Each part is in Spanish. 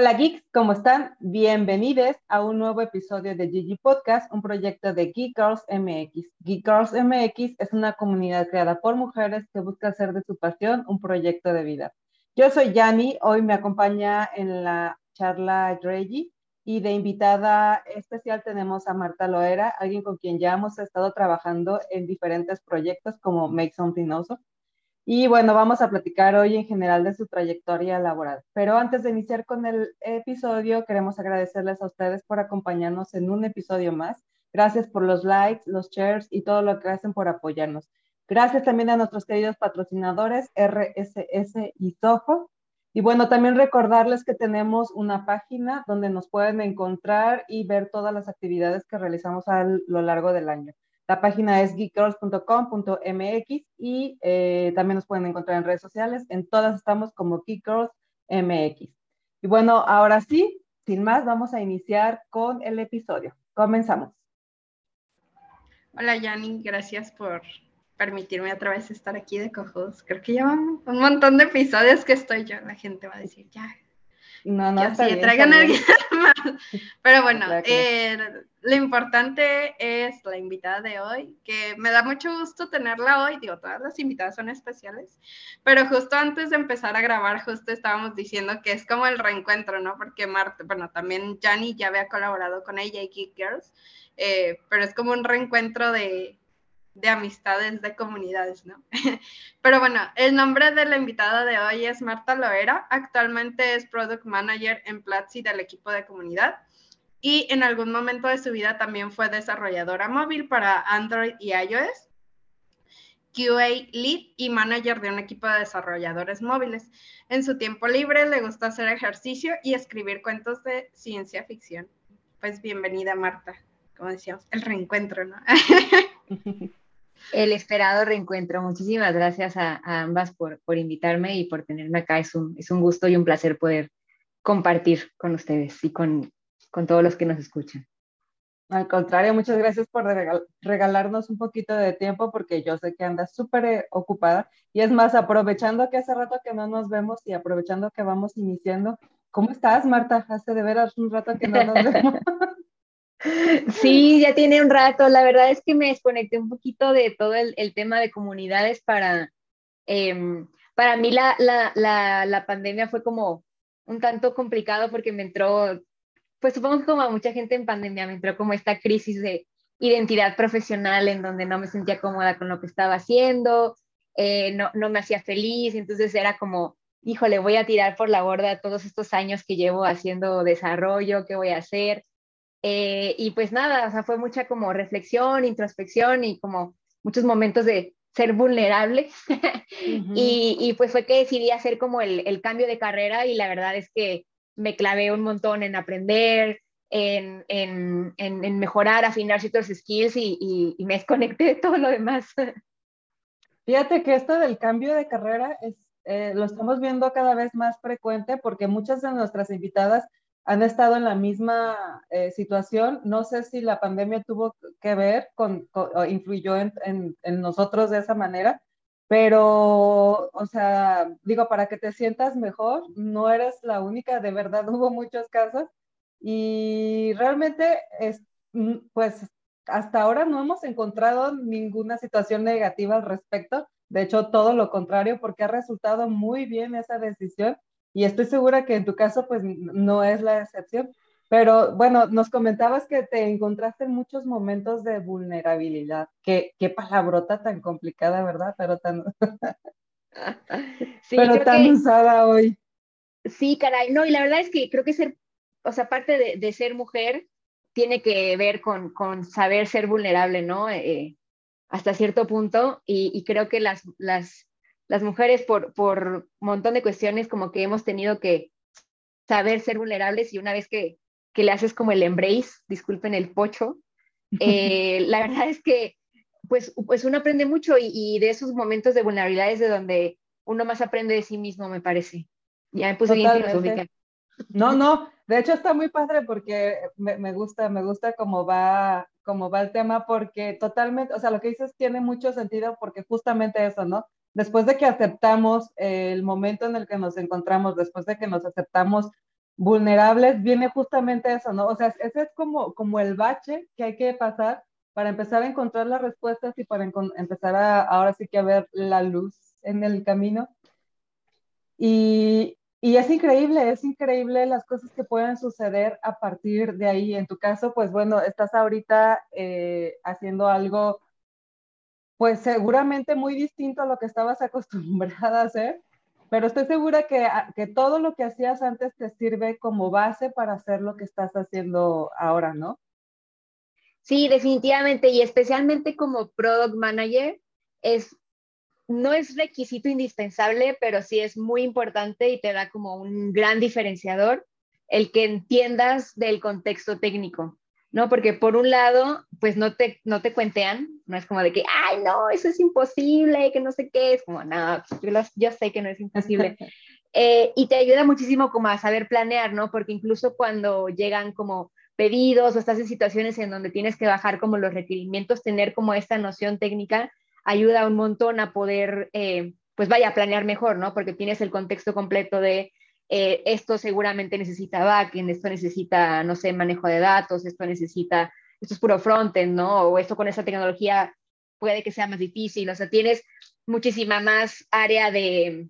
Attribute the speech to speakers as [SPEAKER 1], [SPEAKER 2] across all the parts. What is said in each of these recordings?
[SPEAKER 1] Hola geeks, ¿cómo están? Bienvenidos a un nuevo episodio de Gigi Podcast, un proyecto de Geek Girls MX. Geek Girls MX es una comunidad creada por mujeres que busca hacer de su pasión un proyecto de vida. Yo soy Yani, hoy me acompaña en la charla Reggie y de invitada especial tenemos a Marta Loera, alguien con quien ya hemos estado trabajando en diferentes proyectos como Make Something Awesome. Y bueno, vamos a platicar hoy en general de su trayectoria laboral. Pero antes de iniciar con el episodio, queremos agradecerles a ustedes por acompañarnos en un episodio más. Gracias por los likes, los shares y todo lo que hacen por apoyarnos. Gracias también a nuestros queridos patrocinadores RSS y Soho. Y bueno, también recordarles que tenemos una página donde nos pueden encontrar y ver todas las actividades que realizamos a lo largo del año. La página es geekgirls.com.mx y eh, también nos pueden encontrar en redes sociales. En todas estamos como geekgirls.mx. Y bueno, ahora sí, sin más, vamos a iniciar con el episodio. Comenzamos.
[SPEAKER 2] Hola, Yanni, gracias por permitirme otra vez estar aquí de cojos. Creo que llevan un montón de episodios que estoy yo. La gente va a decir, ya, no, no, está bien, traigan alguien más. Pero bueno, eh, lo importante es la invitada de hoy, que me da mucho gusto tenerla hoy. Digo, todas las invitadas son especiales, pero justo antes de empezar a grabar, justo estábamos diciendo que es como el reencuentro, ¿no? Porque Marta, bueno, también Jani ya había colaborado con ella y Geek Girls, eh, pero es como un reencuentro de, de amistades, de comunidades, ¿no? Pero bueno, el nombre de la invitada de hoy es Marta Loera. Actualmente es Product Manager en Platzi del equipo de comunidad y en algún momento de su vida también fue desarrolladora móvil para Android y iOS, QA Lead y Manager de un equipo de desarrolladores móviles. En su tiempo libre le gusta hacer ejercicio y escribir cuentos de ciencia ficción. Pues bienvenida Marta, como decíamos, el reencuentro, ¿no?
[SPEAKER 3] el esperado reencuentro. Muchísimas gracias a, ambas por, por, invitarme y por tenerme acá. Es un, es un gusto y un placer poder compartir con ustedes y con, con todos los que nos escuchan.
[SPEAKER 1] Al contrario, muchas gracias por regalarnos un poquito de tiempo porque yo sé que andas súper eh, ocupada. Y es más, aprovechando que hace rato que no nos vemos y aprovechando que vamos iniciando, ¿cómo estás, Marta? Hace de veras un rato que no nos vemos.
[SPEAKER 3] Sí, ya tiene un rato. La verdad es que me desconecté un poquito de todo el, tema de comunidades para, em, para mí la, la, pandemia fue como un tanto complicado porque me entró, pues supongo que como a mucha gente en pandemia me entró como esta crisis de identidad profesional en donde no me sentía cómoda con lo que estaba haciendo, eh, no, no me hacía feliz, entonces era como, híjole, voy a tirar por la borda todos estos años que llevo haciendo desarrollo, ¿qué voy a hacer? Eh, y pues nada, o sea, fue mucha como reflexión, introspección y como muchos momentos de ser vulnerable. y, y, pues fue que decidí hacer como el, el, cambio de carrera y la verdad es que me clavé un montón en aprender, en, en, en, mejorar, afinar ciertos skills y, y, me desconecté de todo lo demás.
[SPEAKER 1] Fíjate que esto del cambio de carrera es, eh, lo estamos viendo cada vez más frecuente porque muchas de nuestras invitadas han estado en la misma eh, situación. No sé si la pandemia tuvo que ver con, o influyó en, en, nosotros de esa manera, pero, o sea, digo, para que te sientas mejor, no eres la única, de verdad hubo muchos casos y realmente, es, mm, pues, hasta ahora no hemos encontrado ninguna situación negativa al respecto. De hecho, todo lo contrario, porque ha resultado muy bien esa decisión y estoy segura que en tu caso pues no es la excepción. Pero bueno, nos comentabas que te encontraste en muchos momentos de vulnerabilidad. Qué, qué palabrota tan complicada, ¿verdad? Pero tan, sí, pero tan usada hoy.
[SPEAKER 3] Sí, caray. No, y la verdad es que creo que ser, o sea, parte de, de ser mujer tiene que ver con, con saber ser vulnerable, ¿no? Eh, hasta cierto punto. Y, y creo que las, las las mujeres por, por un montón de cuestiones como que hemos tenido que saber ser vulnerables y una vez que, que le haces como el embrace, disculpen el pocho, eh, la verdad es que pues, pues uno aprende mucho y, de esos momentos de vulnerabilidad es de donde uno más aprende de sí mismo, me parece. Ya me puse bien
[SPEAKER 1] No, no, de hecho está muy padre porque me, me, gusta, me gusta cómo va, cómo va el tema porque totalmente, o sea, lo que dices tiene mucho sentido porque justamente eso, ¿no? Después de que aceptamos el momento en el que nos encontramos, después de que nos aceptamos vulnerables, viene justamente eso, ¿no? O sea, ese es como, como el bache que hay que pasar para empezar a encontrar las respuestas y para empezar a, ahora sí que a ver la luz en el camino. Y, y es increíble, es increíble las cosas que pueden suceder a partir de ahí. En tu caso, pues bueno, estás ahorita eh, haciendo algo, pues seguramente muy distinto a lo que estabas acostumbrada a hacer, pero estoy segura que, que todo lo que hacías antes te sirve como base para hacer lo que estás haciendo ahora, ¿no?
[SPEAKER 3] Sí, definitivamente, y especialmente como product manager, es no es requisito indispensable, pero sí es muy importante y te da como un gran diferenciador el que entiendas del contexto técnico, ¿no? Porque por un lado, pues no te, no te cuentean, no es como de que, ay, no, eso es imposible, que no sé qué, es como, no, yo, sé que no es imposible. Eh, y te ayuda muchísimo como a saber planear, ¿no? Porque incluso cuando llegan como pedidos o estás en situaciones en donde tienes que bajar como los requerimientos, tener como esta noción técnica ayuda un montón a poder, eh, pues vaya, a planear mejor, ¿no? Porque tienes el contexto completo de eh, esto seguramente necesita backend, esto necesita, no sé, manejo de datos, esto necesita, esto es puro frontend, ¿no? O esto con esa tecnología puede que sea más difícil, o sea, tienes muchísima más área de,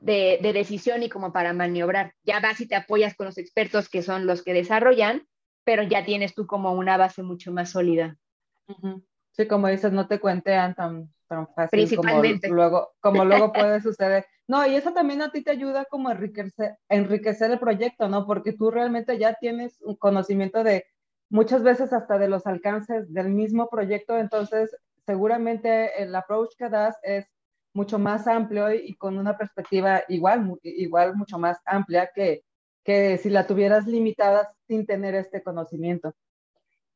[SPEAKER 3] de, decisión y como para maniobrar. Ya vas y te apoyas con los expertos que son los que desarrollan, pero ya tienes tú como una base mucho más sólida.
[SPEAKER 1] Sí, como dices, no te cuentean tan, tan fácil como luego, como luego puede suceder. No, y eso también a ti te ayuda como a enriquecer, enriquecer el proyecto, ¿no? Porque tú realmente ya tienes un conocimiento de muchas veces hasta de los alcances del mismo proyecto, entonces seguramente el approach que das es mucho más amplio y, con una perspectiva igual, igual mucho más amplia que, que si la tuvieras limitada sin tener este conocimiento.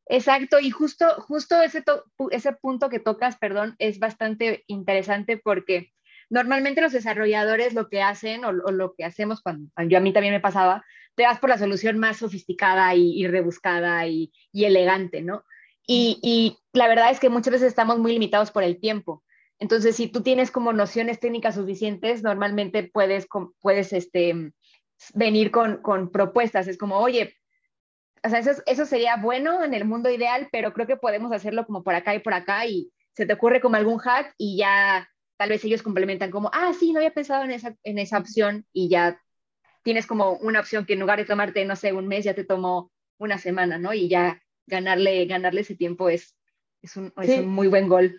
[SPEAKER 3] Exacto, y justo, justo ese, ese punto que tocas, perdón, es bastante interesante porque normalmente los desarrolladores lo que hacen o, lo que hacemos cuando yo a mí también me pasaba, te das por la solución más sofisticada y, rebuscada y, elegante, ¿no? Y, y, la verdad es que muchas veces estamos muy limitados por el tiempo. Entonces, si tú tienes como nociones técnicas suficientes, normalmente puedes, puedes este, venir con, con propuestas. Es como, oye, o sea, eso, sería bueno en el mundo ideal, pero creo que podemos hacerlo como por acá y por acá y se te ocurre como algún hack y ya tal vez ellos complementan como, ah, sí, no había pensado en esa, en esa opción y ya tienes como una opción que en lugar de tomarte, no sé, un mes, ya te tomó una semana, ¿no? Y ya ganarle, ganarle ese tiempo es, es, un, es un muy buen gol.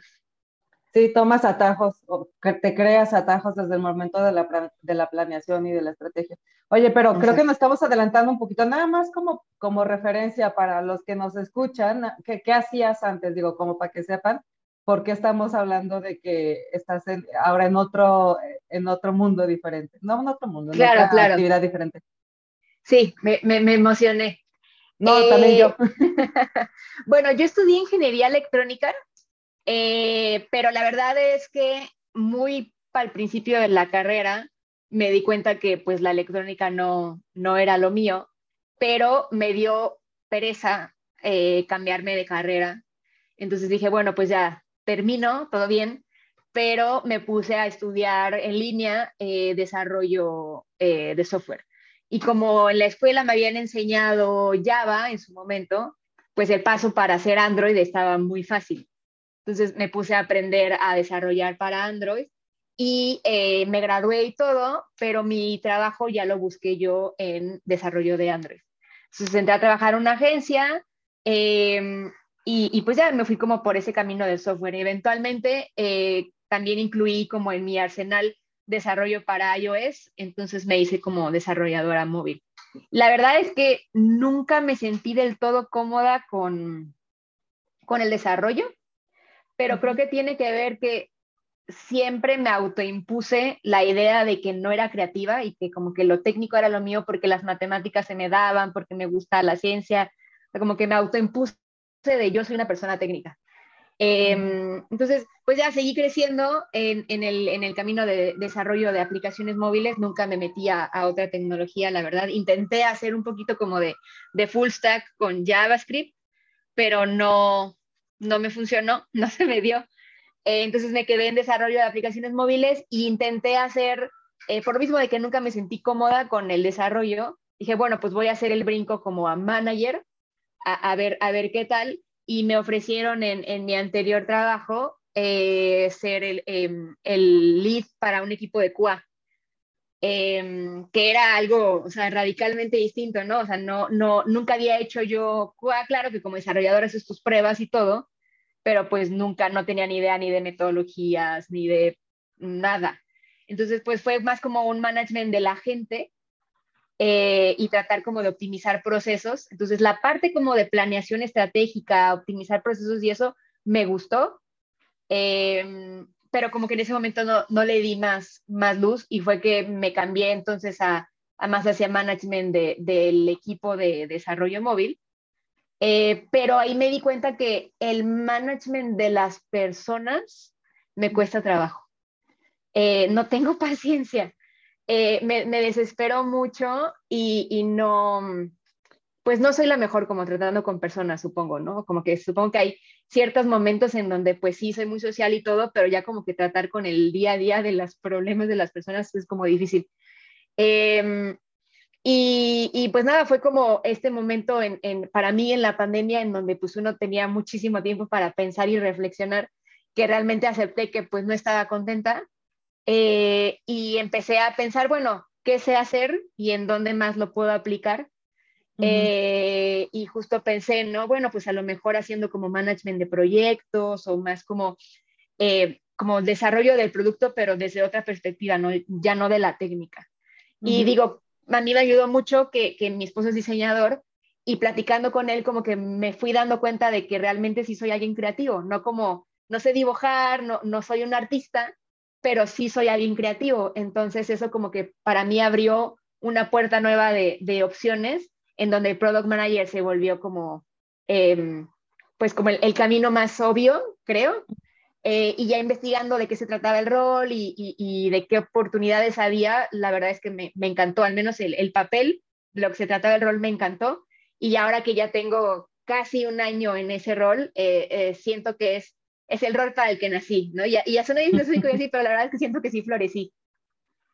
[SPEAKER 1] Sí, tomas atajos, o te creas atajos desde el momento de la, de la planeación y de la estrategia. Oye, pero creo que nos estamos adelantando un poquito, nada más como, como referencia para los que nos escuchan, ¿qué, ¿qué hacías antes? Digo, como para que sepan, por qué estamos hablando de que estás ahora en otro, en otro mundo diferente, no en otro mundo,
[SPEAKER 3] claro, en otra
[SPEAKER 1] actividad diferente.
[SPEAKER 3] Sí, me, me, me emocioné.
[SPEAKER 1] No, también yo. Eh,
[SPEAKER 3] bueno, yo estudié ingeniería electrónica eh, pero la verdad es que muy al principio de la carrera me di cuenta que pues la electrónica no, no era lo mío, pero me dio pereza eh, cambiarme de carrera. Entonces dije, bueno, pues ya termino, todo bien, pero me puse a estudiar en línea eh, desarrollo de software. Y como en la escuela me habían enseñado Java en su momento, pues el paso para hacer Android estaba muy fácil. Entonces me puse a aprender a desarrollar para Android y eh, me gradué y todo, pero mi trabajo ya lo busqué yo en desarrollo de Android. Entonces entré a trabajar en una agencia em, y, pues ya me fui como por ese camino del software. Eventualmente eh, también incluí como en mi arsenal desarrollo para iOS, entonces me hice como desarrolladora móvil. La verdad es que nunca me sentí del todo cómoda con, con el desarrollo pero creo que tiene que ver que siempre me autoimpuse la idea de que no era creativa y que como que lo técnico era lo mío porque las matemáticas se me daban, porque me gusta la ciencia, como que me autoimpuse de yo soy una persona técnica. Em, entonces, pues ya seguí creciendo en, el, camino de desarrollo de aplicaciones móviles, nunca me metí a, otra tecnología, la verdad. Intenté hacer un poquito como de, de full stack con JavaScript, pero no, no me funcionó, no se me dio. Eh, entonces me quedé en desarrollo de aplicaciones móviles e intenté hacer, eh, por lo mismo de que nunca me sentí cómoda con el desarrollo, dije, bueno, pues voy a hacer el brinco como a manager, a, ver, a ver qué tal. Y me ofrecieron en, mi anterior trabajo eh, ser el, em, el, lead para un equipo de QA. Em, que era algo, o sea, radicalmente distinto, ¿no? O sea, no, no, nunca había hecho yo QA, claro que como desarrollador haces tus pruebas y todo, pero pues nunca, no tenía ni idea ni de metodologías, ni de nada. Entonces, pues fue más como un management de la gente eh, y tratar como de optimizar procesos. Entonces, la parte como de planeación estratégica, optimizar procesos y eso me gustó, em, pero como que en ese momento no, no, le di más, más luz y fue que me cambié entonces a, a más hacia management de, del equipo de desarrollo móvil. Eh, pero ahí me di cuenta que el management de las personas me cuesta trabajo. Eh, no tengo paciencia. Eh, me, me, desespero mucho y, y, no, pues no soy la mejor como tratando con personas, supongo, ¿no? Como que supongo que hay ciertos momentos en donde pues sí soy muy social y todo, pero ya como que tratar con el día a día de los problemas de las personas es como difícil. Em, y, y, pues nada, fue como este momento en, en, para mí en la pandemia en donde pues uno tenía muchísimo tiempo para pensar y reflexionar, que realmente acepté que pues no estaba contenta eh, y empecé a pensar, bueno, ¿qué sé hacer y en dónde más lo puedo aplicar? Eh, y justo pensé, ¿no? Bueno, pues a lo mejor haciendo como management de proyectos o más como, eh, como desarrollo del producto, pero desde otra perspectiva, ¿no? ya no de la técnica. Y digo, a mí me ayudó mucho que, que mi esposo es diseñador y platicando con él como que me fui dando cuenta de que realmente sí soy alguien creativo, no como, no sé dibujar, no, no soy un artista, pero sí soy alguien creativo. Entonces eso como que para mí abrió una puerta nueva de, de opciones en donde el product manager se volvió como, eh, pues como el, el, camino más obvio, creo. Eh, y ya investigando de qué se trataba el rol y, y, y, de qué oportunidades había, la verdad es que me, me encantó, al menos el, el, papel, lo que se trataba el rol me encantó. Y ahora que ya tengo casi un año en ese rol, eh, eh siento que es es el rol para el que nací, ¿no? Y, y ya suena específico y así, pero la verdad es que siento que sí florecí.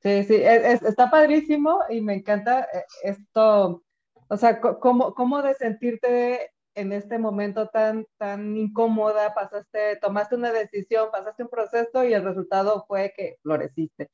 [SPEAKER 1] Sí, sí, es, está padrísimo y me encanta eh, esto, o sea, cómo, cómo de sentirte en este momento tan, tan incómoda, pasaste, tomaste una decisión, pasaste un proceso y el resultado fue que floreciste.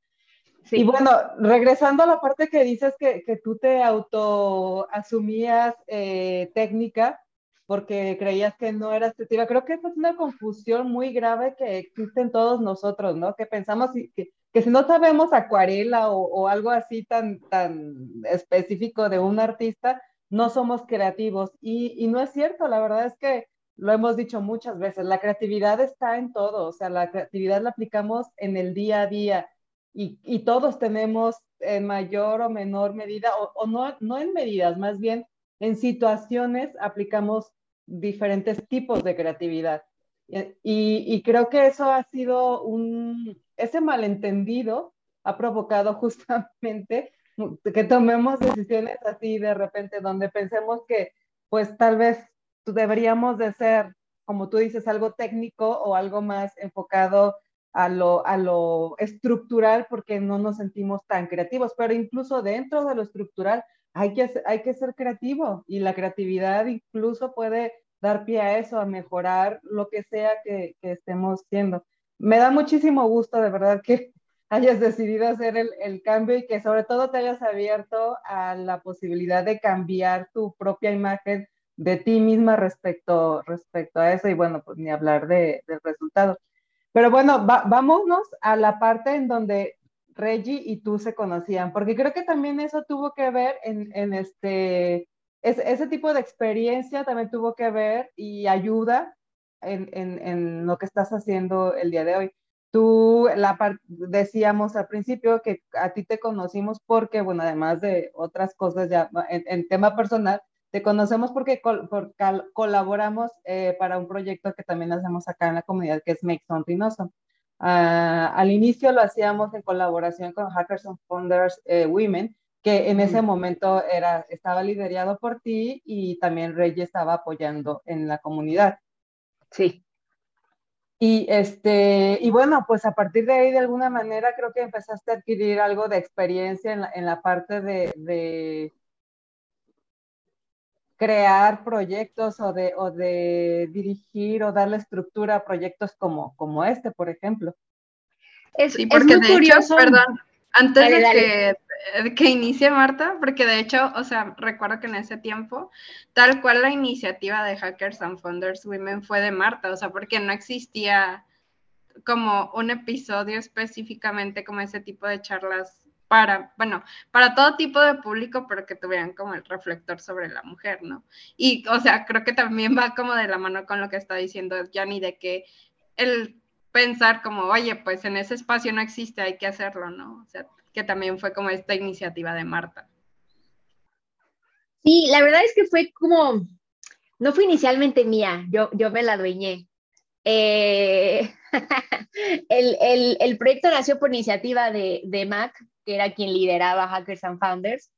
[SPEAKER 1] Sí. Y bueno, regresando a la parte que dices que, que tú te auto asumías eh, técnica, porque creías que no eras creativa. Creo que esa es una confusión muy grave que existe en todos nosotros, ¿no? Que pensamos que, que si no sabemos acuarela o, o, algo así tan, tan específico de un artista, no somos creativos. Y, y no es cierto, la verdad es que lo hemos dicho muchas veces, la creatividad está en todo, o sea, la creatividad la aplicamos en el día a día y, y todos tenemos en mayor o menor medida, o, o no, no en medidas, más bien en situaciones aplicamos diferentes tipos de creatividad. Y, y, creo que eso ha sido un, ese malentendido ha provocado justamente que tomemos decisiones así de repente, donde pensemos que pues tal vez deberíamos de ser, como tú dices, algo técnico o algo más enfocado a lo, a lo estructural porque no nos sentimos tan creativos, pero incluso dentro de lo estructural hay que, hay que ser creativo y la creatividad incluso puede dar pie a eso, a mejorar lo que sea que, estemos haciendo. Me da muchísimo gusto, de verdad, que hayas decidido hacer el, el, cambio y que sobre todo te hayas abierto a la posibilidad de cambiar tu propia imagen de ti misma respecto, respecto a eso y bueno, pues ni hablar de, del resultado. Pero bueno, va, vámonos a la parte en donde Reggie y tú se conocían, porque creo que también eso tuvo que ver en, en este, es, ese tipo de experiencia también tuvo que ver y ayuda en, en, en lo que estás haciendo el día de hoy. Tú, la decíamos al principio que a ti te conocimos porque, bueno, además de otras cosas ya en, en tema personal, te conocemos porque col por colaboramos eh, para un proyecto que también hacemos acá en la comunidad que es Make Something Awesome. Uh, al inicio lo hacíamos en colaboración con Hackers and Founders eh, Women, que en ese momento era, estaba liderado por ti y también Rey estaba apoyando en la comunidad.
[SPEAKER 3] Sí.
[SPEAKER 1] Y, este, y bueno, pues a partir de ahí, de alguna manera, creo que empezaste a adquirir algo de experiencia en la, en la parte de, de, crear proyectos o de, o de dirigir o darle estructura a proyectos como, como este, por ejemplo.
[SPEAKER 2] Es, sí, porque de curioso. perdón, antes de, Que, que inicie Marta, porque de hecho, o sea, recuerdo que en ese tiempo, tal cual la iniciativa de Hackers and Founders Women fue de Marta, o sea, porque no existía como un episodio específicamente como ese tipo de charlas para, bueno, para todo tipo de público, pero que tuvieran como el reflector sobre la mujer, ¿no? Y, o sea, creo que también va como de la mano con lo que está diciendo Yanni, de que el pensar como, oye, pues en ese espacio no existe, hay que hacerlo, ¿no? O sea, que también fue como esta iniciativa de Marta.
[SPEAKER 3] Sí, la verdad es que fue como, no fue inicialmente mía, yo, yo me la dueñé. Eh, el, proyecto nació por iniciativa de, de Mac, que era quien lideraba Hackers and Founders,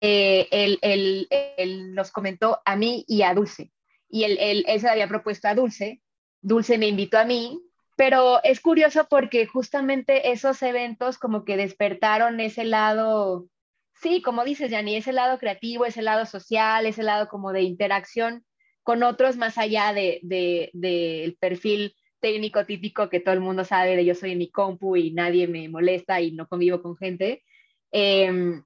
[SPEAKER 3] eh, él, nos comentó a mí y a Dulce. Y él, él, se había propuesto a Dulce. Dulce me invitó a mí, pero es curioso porque justamente esos eventos como que despertaron ese lado, sí, como dices, Yanni, ese lado creativo, ese lado social, ese lado como de interacción con otros más allá del de, de, perfil técnico típico que todo el mundo sabe de yo soy en mi compu y nadie me molesta y no convivo con gente. Em,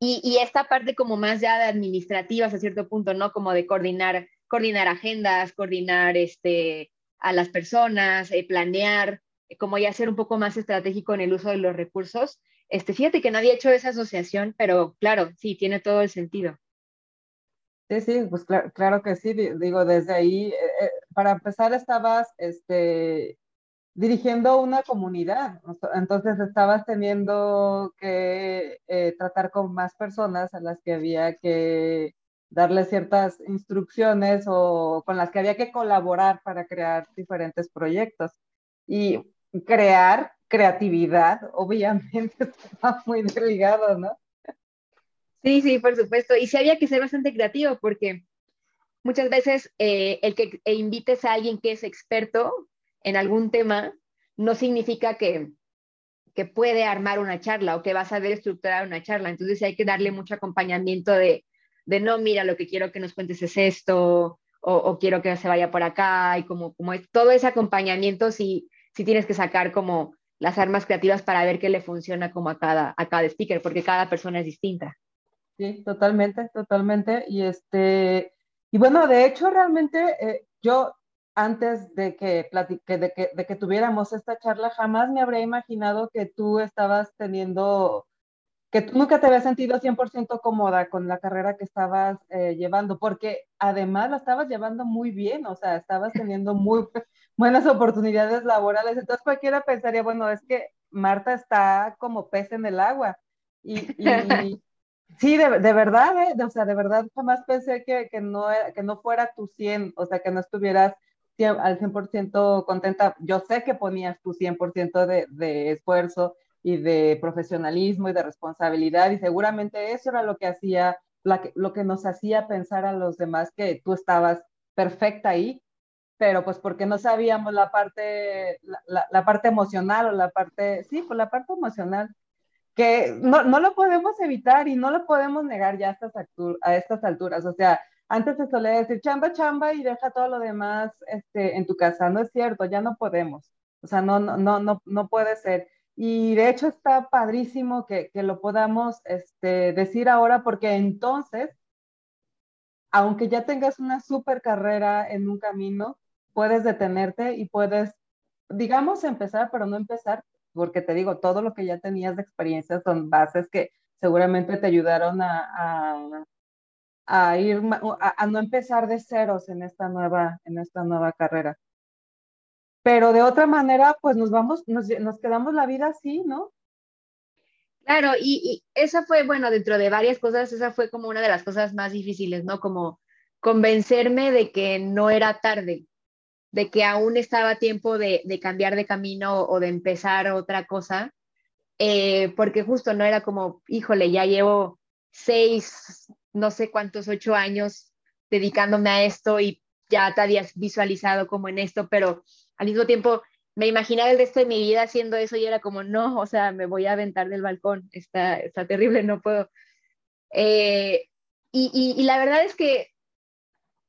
[SPEAKER 3] y, esta parte como más ya de administrativas a cierto punto, ¿no? Como de coordinar, coordinar agendas, coordinar este, a las personas, eh, planear, como ya ser un poco más estratégico en el uso de los recursos. Este, fíjate que nadie ha hecho esa asociación, pero claro, sí, tiene todo el sentido.
[SPEAKER 1] Sí, sí, pues claro, que sí, digo, desde ahí, eh, eh, para empezar estabas este, dirigiendo una comunidad, entonces estabas teniendo que eh, tratar con más personas a las que había que darle ciertas instrucciones o con las que había que colaborar para crear diferentes proyectos. Y crear creatividad, obviamente, está muy ligado, ¿no?
[SPEAKER 3] Sí, sí, por supuesto. Y sí había que ser bastante creativo porque muchas veces eh, el que invites a alguien que es experto en algún tema no significa que, que puede armar una charla o que va a saber estructurar una charla. Entonces hay que darle mucho acompañamiento de, de no, mira, lo que quiero que nos cuentes es esto, o, quiero que se vaya por acá, y como, como es, todo ese acompañamiento sí, sí tienes que sacar como las armas creativas para ver qué le funciona como a cada, a cada speaker, porque cada persona es distinta.
[SPEAKER 1] Sí, totalmente, totalmente. Y este, y bueno, de hecho, realmente eh, yo antes de que, de, que, de que tuviéramos esta charla, jamás me habría imaginado que tú estabas teniendo, que tú nunca te habías sentido 100% cómoda con la carrera que estabas eh, llevando, porque además la estabas llevando muy bien, o sea, estabas teniendo muy buenas oportunidades laborales. Entonces cualquiera pensaría, bueno, es que Marta está como pez en el agua. Y, y, Sí, de, verdad, ¿eh? o sea, de verdad jamás pensé que, que, no, que no fuera tu 100, o sea, que no estuvieras al 100% contenta. Yo sé que ponías tu 100% de, de esfuerzo y de profesionalismo y de responsabilidad y seguramente eso era lo que hacía, lo que nos hacía pensar a los demás que tú estabas perfecta ahí, pero pues porque no sabíamos la parte, la, la parte emocional o la parte, sí, pues la parte emocional que no, no, lo podemos evitar y no lo podemos negar ya a estas, a estas alturas. O sea, antes se solía decir chamba, chamba y deja todo lo demás este, en tu casa. No es cierto, ya no podemos. O sea, no, no, no, no, no puede ser. Y de hecho está padrísimo que, que lo podamos este, decir ahora porque entonces, aunque ya tengas una super carrera en un camino, puedes detenerte y puedes, digamos, empezar, pero no empezar porque te digo, todo lo que ya tenías de experiencia son bases que seguramente te ayudaron a, a, ir, a, no empezar de ceros en esta nueva, en esta nueva carrera. Pero de otra manera, pues nos vamos, nos, nos quedamos la vida así, ¿no?
[SPEAKER 3] Claro, y, y, esa fue, bueno, dentro de varias cosas, esa fue como una de las cosas más difíciles, ¿no? Como convencerme de que no era tarde, de que aún estaba tiempo de, cambiar de camino o de empezar otra cosa, eh, porque justo no era como, híjole, ya llevo seis, no sé cuántos, ocho años dedicándome a esto y ya te habías visualizado como en esto, pero al mismo tiempo me imaginaba el resto de mi vida haciendo eso y era como, no, o sea, me voy a aventar del balcón, está, está terrible, no puedo. Eh, y, la verdad es que,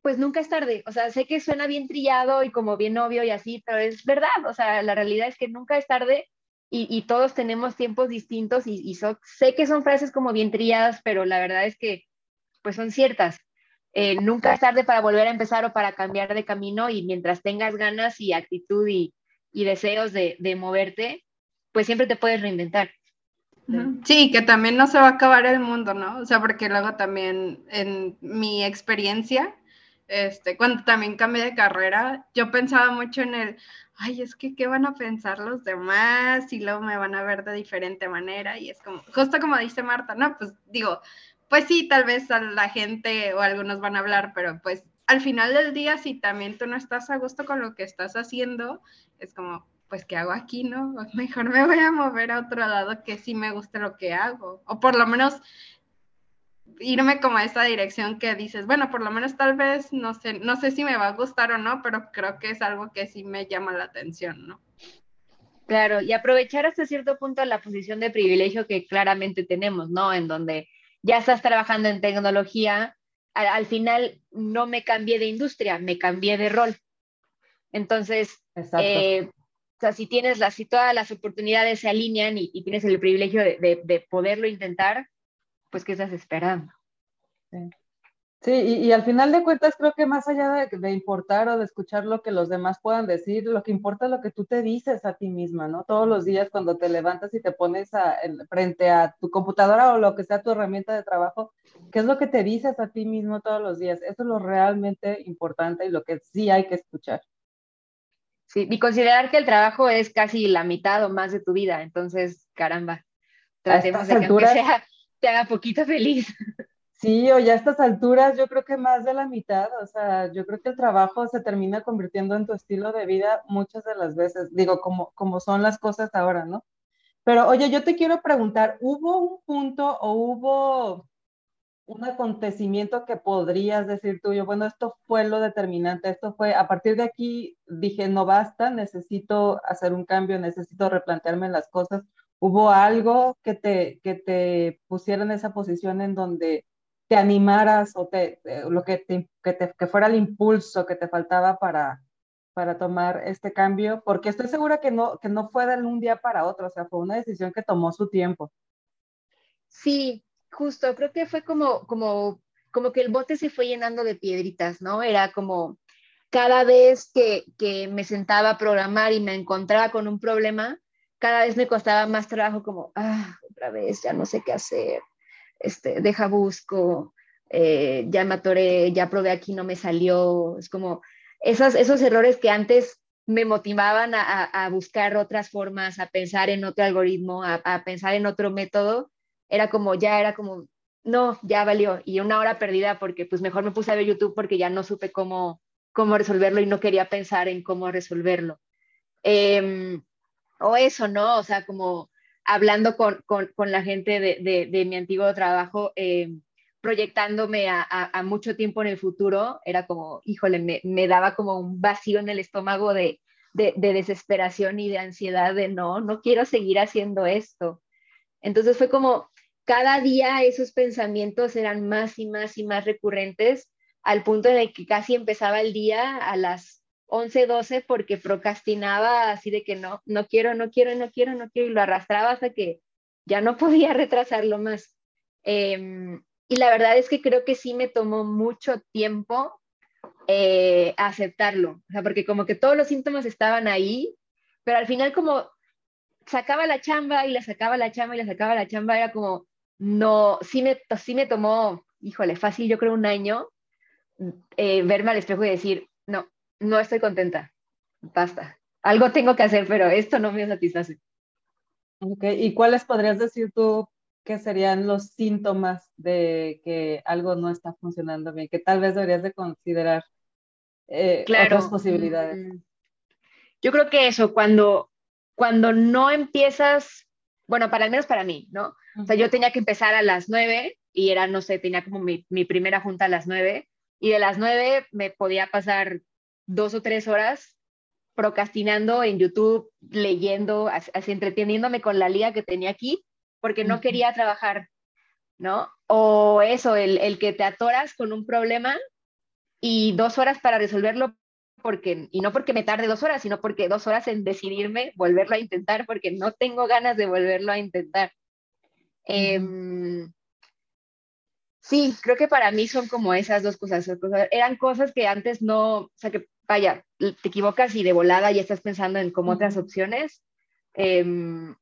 [SPEAKER 3] pues nunca es tarde. O sea, sé que suena bien trillado y como bien obvio y así, pero es verdad. O sea, la realidad es que nunca es tarde y, todos tenemos tiempos distintos y, y sé que son frases como bien trilladas, pero la verdad es que, pues son ciertas. Eh, nunca es tarde para volver a empezar o para cambiar de camino y mientras tengas ganas y actitud y, y deseos de, de moverte, pues siempre te puedes reinventar.
[SPEAKER 2] Sí, que también no se va a acabar el mundo, ¿no? O sea, porque luego también en mi experiencia, este, cuando también cambié de carrera, yo pensaba mucho en el, ay, es que qué van a pensar los demás y luego me van a ver de diferente manera y es como, justo como dice Marta, no, pues digo, pues sí, tal vez a la gente o algunos van a hablar, pero pues al final del día, si también tú no estás a gusto con lo que estás haciendo, es como, pues, ¿qué hago aquí, no? Mejor me voy a mover a otro lado que sí me guste lo que hago. O por lo menos irme como a esa dirección que dices, bueno, por lo menos tal vez, no sé, no sé si me va a gustar o no, pero creo que es algo que sí me llama la atención, ¿no?
[SPEAKER 3] Claro, y aprovechar hasta cierto punto la posición de privilegio que claramente tenemos, ¿no? En donde ya estás trabajando en tecnología, al, final no me cambié de industria, me cambié de rol. Entonces, eh, o sea, si tienes las, si todas las oportunidades se alinean y, tienes el privilegio de, poderlo intentar, pues ¿qué estás esperando?
[SPEAKER 1] Sí, y, al final de cuentas creo que más allá de, importar o de escuchar lo que los demás puedan decir, lo que importa es lo que tú te dices a ti misma, ¿no? Todos los días cuando te levantas y te pones frente a tu computadora o lo que sea tu herramienta de trabajo, ¿qué es lo que te dices a ti mismo todos los días? Eso es lo realmente importante y lo que sí hay que escuchar.
[SPEAKER 3] Sí, y considerar que el trabajo es casi la mitad o más de tu vida, entonces, caramba, tratemos de que sea, te haga poquito feliz.
[SPEAKER 1] Sí, o ya a estas alturas yo creo que más de la mitad, o sea, yo creo que el trabajo se termina convirtiendo en tu estilo de vida muchas de las veces, digo, como, como son las cosas ahora, ¿no? Pero oye, yo te quiero preguntar, ¿hubo un punto o hubo un acontecimiento que podrías decir tuyo, bueno, esto fue lo determinante, esto fue, a partir de aquí dije, no basta, necesito hacer un cambio, necesito replantearme las cosas. ¿Hubo algo que te, que te pusiera en esa posición en donde te animaras o te, lo que, te, que, te, que fuera el impulso que te faltaba para, para tomar este cambio? Porque estoy segura que no, que no fue de un día para otro, o sea, fue una decisión que tomó su tiempo.
[SPEAKER 3] Sí, justo, creo que fue como, como, como que el bote se fue llenando de piedritas, ¿no? Era como cada vez que, que me sentaba a programar y me encontraba con un problema, cada vez me costaba más trabajo como, ah, otra vez, ya no sé qué hacer, este, deja busco, eh, ya me atoré, ya probé aquí, no me salió, es como esos, esos errores que antes me motivaban a, a, buscar otras formas, a pensar en otro algoritmo, a, a, pensar en otro método, era como, ya era como, no, ya valió. Y una hora perdida porque pues mejor me puse a ver YouTube porque ya no supe cómo, cómo resolverlo y no quería pensar en cómo resolverlo. Em, o eso, ¿no? O sea, como hablando con, con, la gente de, de, de, mi antiguo trabajo, em, proyectándome a, mucho tiempo en el futuro, era como, híjole, me, me daba como un vacío en el estómago de, de, desesperación y de ansiedad de no, no quiero seguir haciendo esto. Entonces fue como, cada día esos pensamientos eran más y más y más recurrentes al punto en el que casi empezaba el día a las 11, 12 porque procrastinaba así de que no, no quiero, no quiero, no quiero, no quiero y lo arrastraba hasta que ya no podía retrasarlo más. Em, y la verdad es que creo que sí me tomó mucho tiempo eh, aceptarlo, o sea, porque como que todos los síntomas estaban ahí, pero al final como sacaba la chamba y la sacaba la chamba y la sacaba la chamba, era como, no, sí me, sí me tomó, híjole, fácil, yo creo un año, eh, verme al espejo y decir, no, estoy contenta, basta, algo tengo que hacer, pero esto no me satisface.
[SPEAKER 1] Ok, ¿y cuáles podrías decir tú que serían los síntomas de que algo no está funcionando bien, que tal vez deberías de considerar eh, otras posibilidades? Mm,
[SPEAKER 3] yo creo que eso, cuando, cuando no empiezas, bueno, para al menos para mí, ¿no? O sea, yo tenía que empezar a las nueve y era, no sé, tenía como mi, mi primera junta a las nueve y de las nueve me podía pasar dos o tres horas procrastinando en YouTube, leyendo, así, entreteniéndome con la liga que tenía aquí, porque no quería trabajar. ¿no? O eso, el, el que te atoras con un problema y dos horas para resolverlo porque, y no porque me tarde dos horas, sino porque dos horas en decidirme volverlo a intentar, porque no tengo ganas de volverlo a intentar. Em, sí, creo que para mí son como esas dos cosas. Eran cosas que antes no, o sea, que vaya, te equivocas y de volada ya estás pensando en como otras opciones. Em,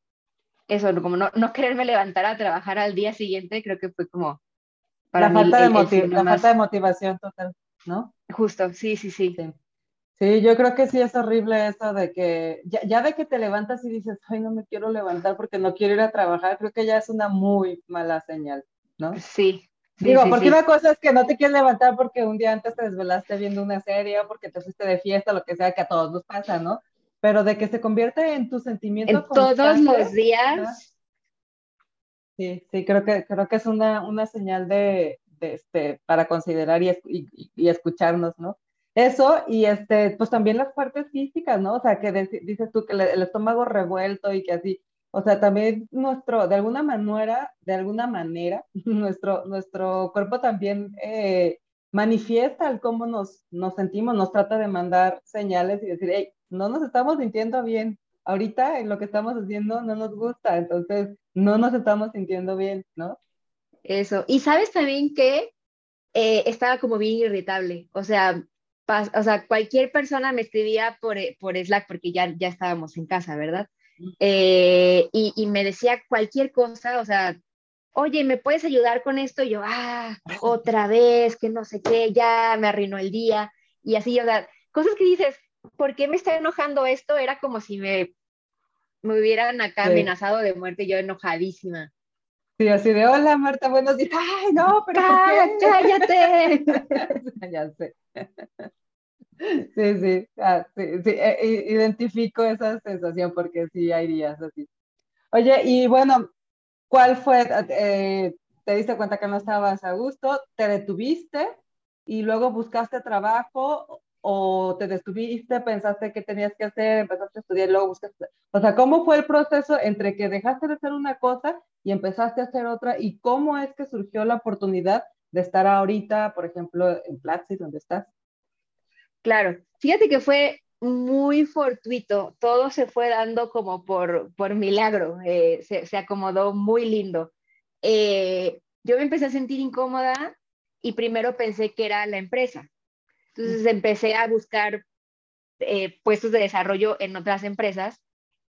[SPEAKER 3] eso, como no, no quererme levantar a trabajar al día siguiente, creo que fue como...
[SPEAKER 1] Para la, falta, de la falta de motivación total, ¿no?
[SPEAKER 3] Justo, sí, sí, sí.
[SPEAKER 1] Sí, yo creo que sí es horrible eso de que ya, de que te levantas y dices, ay, no me quiero levantar porque no quiero ir a trabajar, creo que ya es una muy mala señal, ¿no?
[SPEAKER 3] Sí.
[SPEAKER 1] Digo, porque una cosa es que no te quieres levantar porque un día antes te desvelaste viendo una serie o porque te fuiste de fiesta, lo que sea, que a todos nos pasa, ¿no? Pero de que se convierte en tu sentimiento.
[SPEAKER 3] En todos los días.
[SPEAKER 1] Sí, sí, creo que, creo que es una, una señal de, este, para considerar y, y escucharnos, ¿no? Eso, y este, pues también las partes físicas, ¿no? O sea, que dices tú que el estómago revuelto y que así, o sea, también nuestro, de alguna manera, de alguna manera, nuestro, nuestro cuerpo también eh, manifiesta el cómo nos, nos sentimos, nos trata de mandar señales y decir, hey, no nos estamos sintiendo bien, ahorita lo que estamos haciendo no nos gusta, entonces no nos estamos sintiendo bien, ¿no?
[SPEAKER 3] Eso, y sabes también que eh, estaba como bien irritable, o sea, o sea, cualquier persona me escribía por, eh, por Slack porque ya, ya estábamos en casa, ¿verdad? Eh, y, y, me decía cualquier cosa, o sea, oye, ¿me puedes ayudar con esto? Y yo, ah, otra vez, que no sé qué, ya me arruinó el día. Y así, o sea, cosas que dices, ¿por qué me está enojando esto? Era como si me, me hubieran acá amenazado de muerte, yo enojadísima.
[SPEAKER 1] Sí, así de, hola Marta, buenos días. Ay, no, pero
[SPEAKER 3] cállate.
[SPEAKER 1] ya sé. Sí, sí, ah, sí, sí, eh, identifico esa sensación porque sí hay días así. Oye, y bueno, ¿cuál fue? Eh, ¿Te diste cuenta que no estabas a gusto? ¿Te detuviste y luego buscaste trabajo o te detuviste, pensaste qué tenías que hacer, empezaste a estudiar y luego buscaste? O sea, ¿cómo fue el proceso entre que dejaste de hacer una cosa y empezaste a hacer otra y cómo es que surgió la oportunidad de estar ahorita, por ejemplo, en Platzi, donde estás?
[SPEAKER 3] Claro, fíjate que fue muy fortuito, todo se fue dando como por, por milagro, eh, se, acomodó muy lindo. Eh, yo me empecé a sentir incómoda y primero pensé que era la empresa. Entonces empecé a buscar eh, puestos de desarrollo en otras empresas,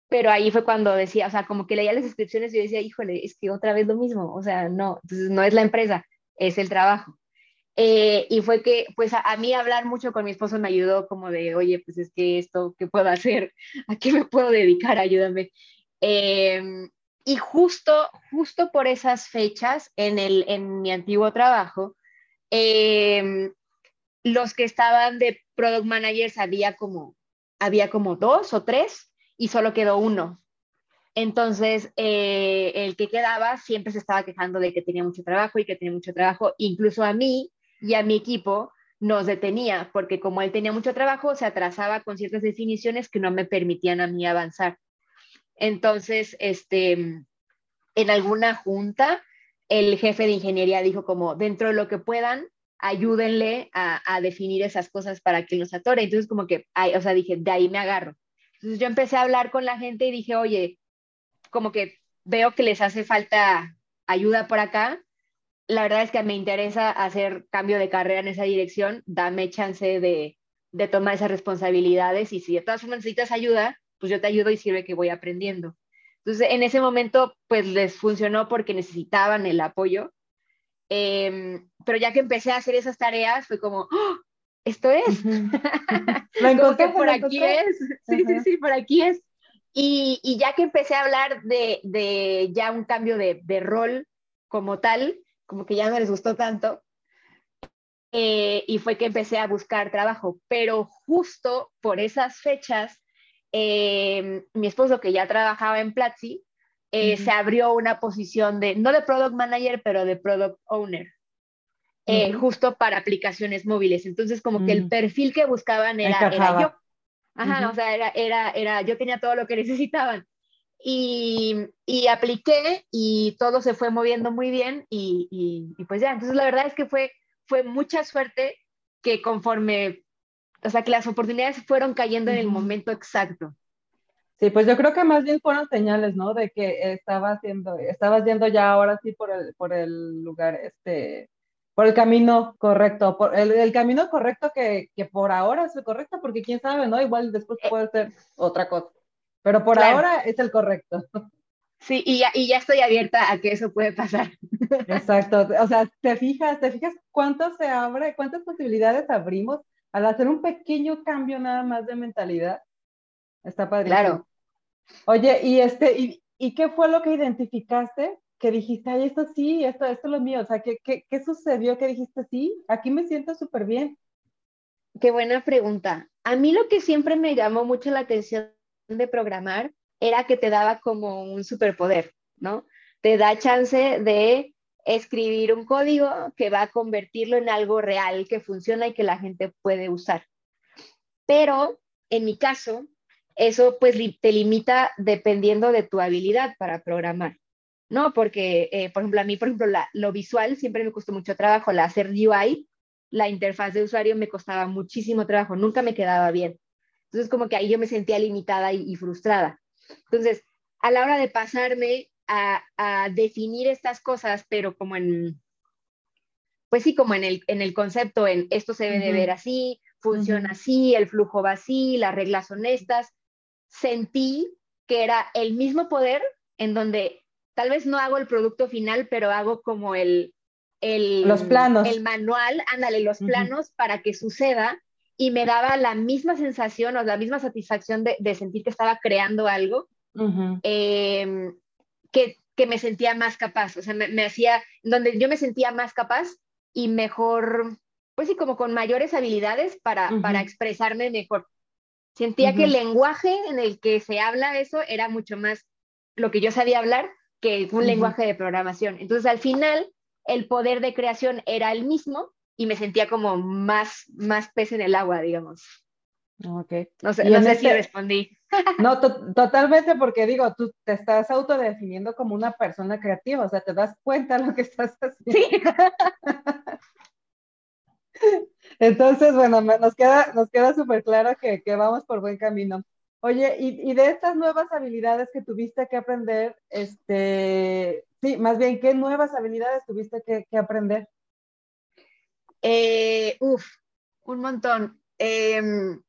[SPEAKER 3] pero ahí fue cuando decía, o sea, como que leía las descripciones y yo decía, híjole, es que otra vez lo mismo, o sea, no, entonces no es la empresa, es el trabajo. Eh, y fue que, pues a, mí hablar mucho con mi esposo me ayudó como de, oye, pues es que esto, ¿qué puedo hacer? ¿A qué me puedo dedicar? Ayúdame. Em, y justo, justo por esas fechas, en, el, en mi antiguo trabajo, em, los que estaban de product managers había como, había como dos o tres y solo quedó uno. Entonces, eh, el que quedaba siempre se estaba quejando de que tenía mucho trabajo y que tenía mucho trabajo. Incluso a mí y a mi equipo nos detenía, porque como él tenía mucho trabajo, se atrasaba con ciertas definiciones que no me permitían a mí avanzar. Entonces, este, en alguna junta, el jefe de ingeniería dijo como, dentro de lo que puedan, ayúdenle a, definir esas cosas para que los atore. Entonces, como que, o sea, dije, de ahí me agarro. Entonces, yo empecé a hablar con la gente y dije, oye, como que veo que les hace falta ayuda por acá, la verdad es que me interesa hacer cambio de carrera en esa dirección, dame chance de, de tomar esas responsabilidades y si de todas formas necesitas ayuda, pues yo te ayudo y sirve que voy aprendiendo. Entonces, en ese momento, pues les funcionó porque necesitaban el apoyo. Em, pero ya que empecé a hacer esas tareas, fue como, ¡Oh! esto es. como que por aquí es. Sí, sí, sí, por aquí es. Y, y, ya que empecé a hablar de, de ya un cambio de, de rol como tal, como que ya no les gustó tanto. Eh, y fue que empecé a buscar trabajo, pero justo por esas fechas, eh, mi esposo que ya trabajaba en Platzi, eh, se abrió una posición de, no de product manager, pero de product owner, justo para aplicaciones móviles. Entonces, como que el mm. perfil que buscaban era, era yo. Ajá, o sea, era, era, era, yo tenía todo lo que necesitaban. Y, y, apliqué y todo se fue moviendo muy bien y, y, pues ya, entonces la verdad es que fue, fue mucha suerte que conforme, o sea, que las oportunidades fueron cayendo en el momento exacto.
[SPEAKER 1] Sí, pues yo creo que más bien fueron señales, ¿no? De que estaba haciendo, estabas yendo ya ahora sí por el, por el lugar, este, por el camino correcto, por el, el camino correcto que, que, por ahora es el correcto, porque quién sabe, ¿no? Igual después eh, puede ser otra cosa. Pero por ahora es el correcto.
[SPEAKER 3] Sí, y ya, y ya estoy abierta a que eso puede pasar.
[SPEAKER 1] Exacto. O sea, te fijas, te fijas cuánto se abre, cuántas posibilidades abrimos al hacer un pequeño cambio nada más de mentalidad. Está padre.
[SPEAKER 3] Claro.
[SPEAKER 1] Oye, y este, y, y, qué fue lo que identificaste que dijiste, ay, esto sí, esto, esto es lo mío? O sea, ¿qué, qué, qué sucedió que dijiste, sí, aquí me siento súper bien?
[SPEAKER 3] Qué buena pregunta. A mí lo que siempre me llamó mucho la atención de programar era que te daba como un superpoder, ¿no? Te da chance de escribir un código que va a convertirlo en algo real, que funciona y que la gente puede usar. Pero en mi caso, eso pues te limita dependiendo de tu habilidad para programar, ¿no? Porque, eh, por ejemplo, a mí, por ejemplo, lo visual siempre me costó mucho trabajo, la hacer UI, la interfaz de usuario me costaba muchísimo trabajo, nunca me quedaba bien. Entonces, como que ahí yo me sentía limitada y, frustrada. Entonces, a la hora de pasarme a, definir estas cosas, pero como en, pues sí, como en el, en el concepto, en esto se debe de ver así, funciona así, el flujo va así, las reglas son estas, sentí que era el mismo poder en donde tal vez no hago el producto final, pero hago como el, el,
[SPEAKER 1] los planos.
[SPEAKER 3] el manual, ándale, los planos para que suceda y me daba la misma sensación o la misma satisfacción de, sentir que estaba creando algo, em, que, que, me sentía más capaz, o sea, me, hacía, donde yo me sentía más capaz y mejor, pues sí, como con mayores habilidades para, para expresarme mejor. Sentía que el lenguaje en el que se habla eso era mucho más lo que yo sabía hablar que un lenguaje de programación. Entonces, al final, el poder de creación era el mismo, y me sentía como más, más pez en el agua, digamos.
[SPEAKER 1] Ok.
[SPEAKER 3] No sé, no sé si este respondí.
[SPEAKER 1] No, totalmente, porque digo, tú te estás autodefiniendo como una persona creativa, o sea, te das cuenta de lo que estás haciendo. Sí. Entonces, bueno, nos queda, nos queda súper claro que, que, vamos por buen camino. Oye, y, y, de estas nuevas habilidades que tuviste que aprender, este, sí, más bien, ¿qué nuevas habilidades tuviste que, que aprender?
[SPEAKER 3] Eh, uf, un montón. Em,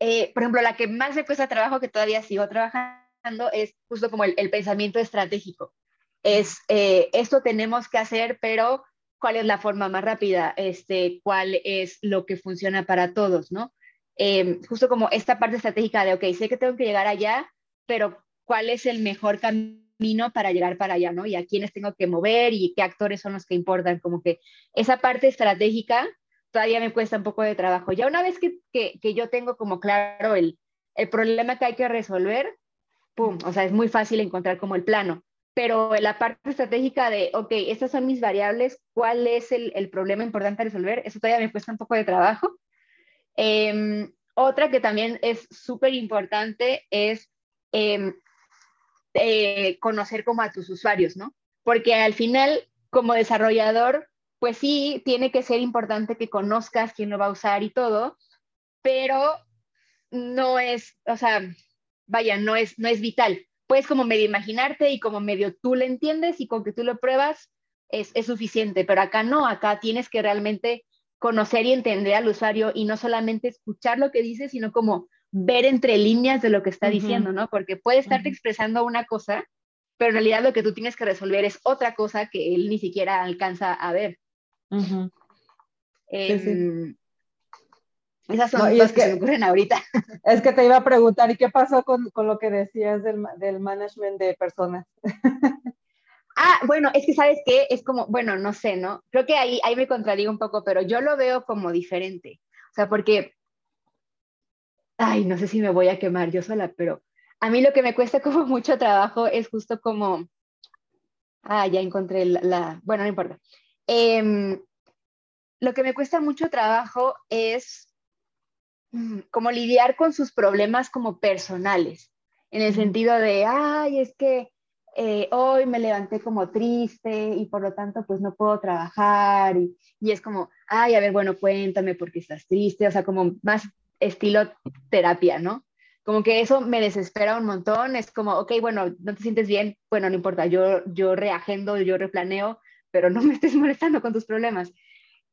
[SPEAKER 3] eh, por ejemplo, la que más me cuesta trabajo, que todavía sigo trabajando, es justo como el, pensamiento estratégico. Es, eh, esto tenemos que hacer, pero ¿cuál es la forma más rápida? Este, ¿Cuál es lo que funciona para todos, no? Em, justo como esta parte estratégica de, ok, sé que tengo que llegar allá, pero ¿cuál es el mejor camino? Para llegar para allá, ¿no? Y a quiénes tengo que mover y qué actores son los que importan, como que esa parte estratégica todavía me cuesta un poco de trabajo. Ya una vez que, que, yo tengo como claro el, el problema que hay que resolver, ¡pum! O sea, es muy fácil encontrar como el plano. Pero la parte estratégica de, ok, estas son mis variables, ¿cuál es el, el problema importante a resolver? Eso todavía me cuesta un poco de trabajo. Eh, otra que también es súper importante es eh, eh, conocer como a tus usuarios, ¿no? Porque al final, como desarrollador, pues sí, tiene que ser importante que conozcas quién lo va a usar y todo, pero no es, o sea, vaya, no es, no es vital. Puedes como medio imaginarte y como medio tú lo entiendes y con que tú lo pruebas es, es suficiente, pero acá no, acá tienes que realmente conocer y entender al usuario y no solamente escuchar lo que dice, sino como ver entre líneas de lo que está diciendo, ¿no? Porque puede estarte expresando una cosa, pero en realidad lo que tú tienes que resolver es otra cosa que él ni siquiera alcanza a ver. Em, esas son las que, se me ocurren ahorita.
[SPEAKER 1] Es que te iba a preguntar, ¿y qué pasó con, con lo que decías del, del management de personas?
[SPEAKER 3] Ah, bueno, es que sabes que es como, bueno, no sé, ¿no? Creo que ahí, ahí me contradigo un poco, pero yo lo veo como diferente. O sea, porque ay, no sé si me voy a quemar yo sola, pero a mí lo que me cuesta como mucho trabajo es justo como, ah, ya encontré la, bueno, no importa. Em, lo que me cuesta mucho trabajo es mm, como lidiar con sus problemas como personales. en el sentido de, ay, es que eh, hoy me levanté como triste y por lo tanto pues no puedo trabajar y, y, es como, ay, a ver, bueno, cuéntame por qué estás triste, o sea, como más estilo terapia, ¿no? Como que eso me desespera un montón, es como, ok, bueno, no te sientes bien, bueno, no importa, yo, yo reagendo, yo replaneo, pero no me estés molestando con tus problemas.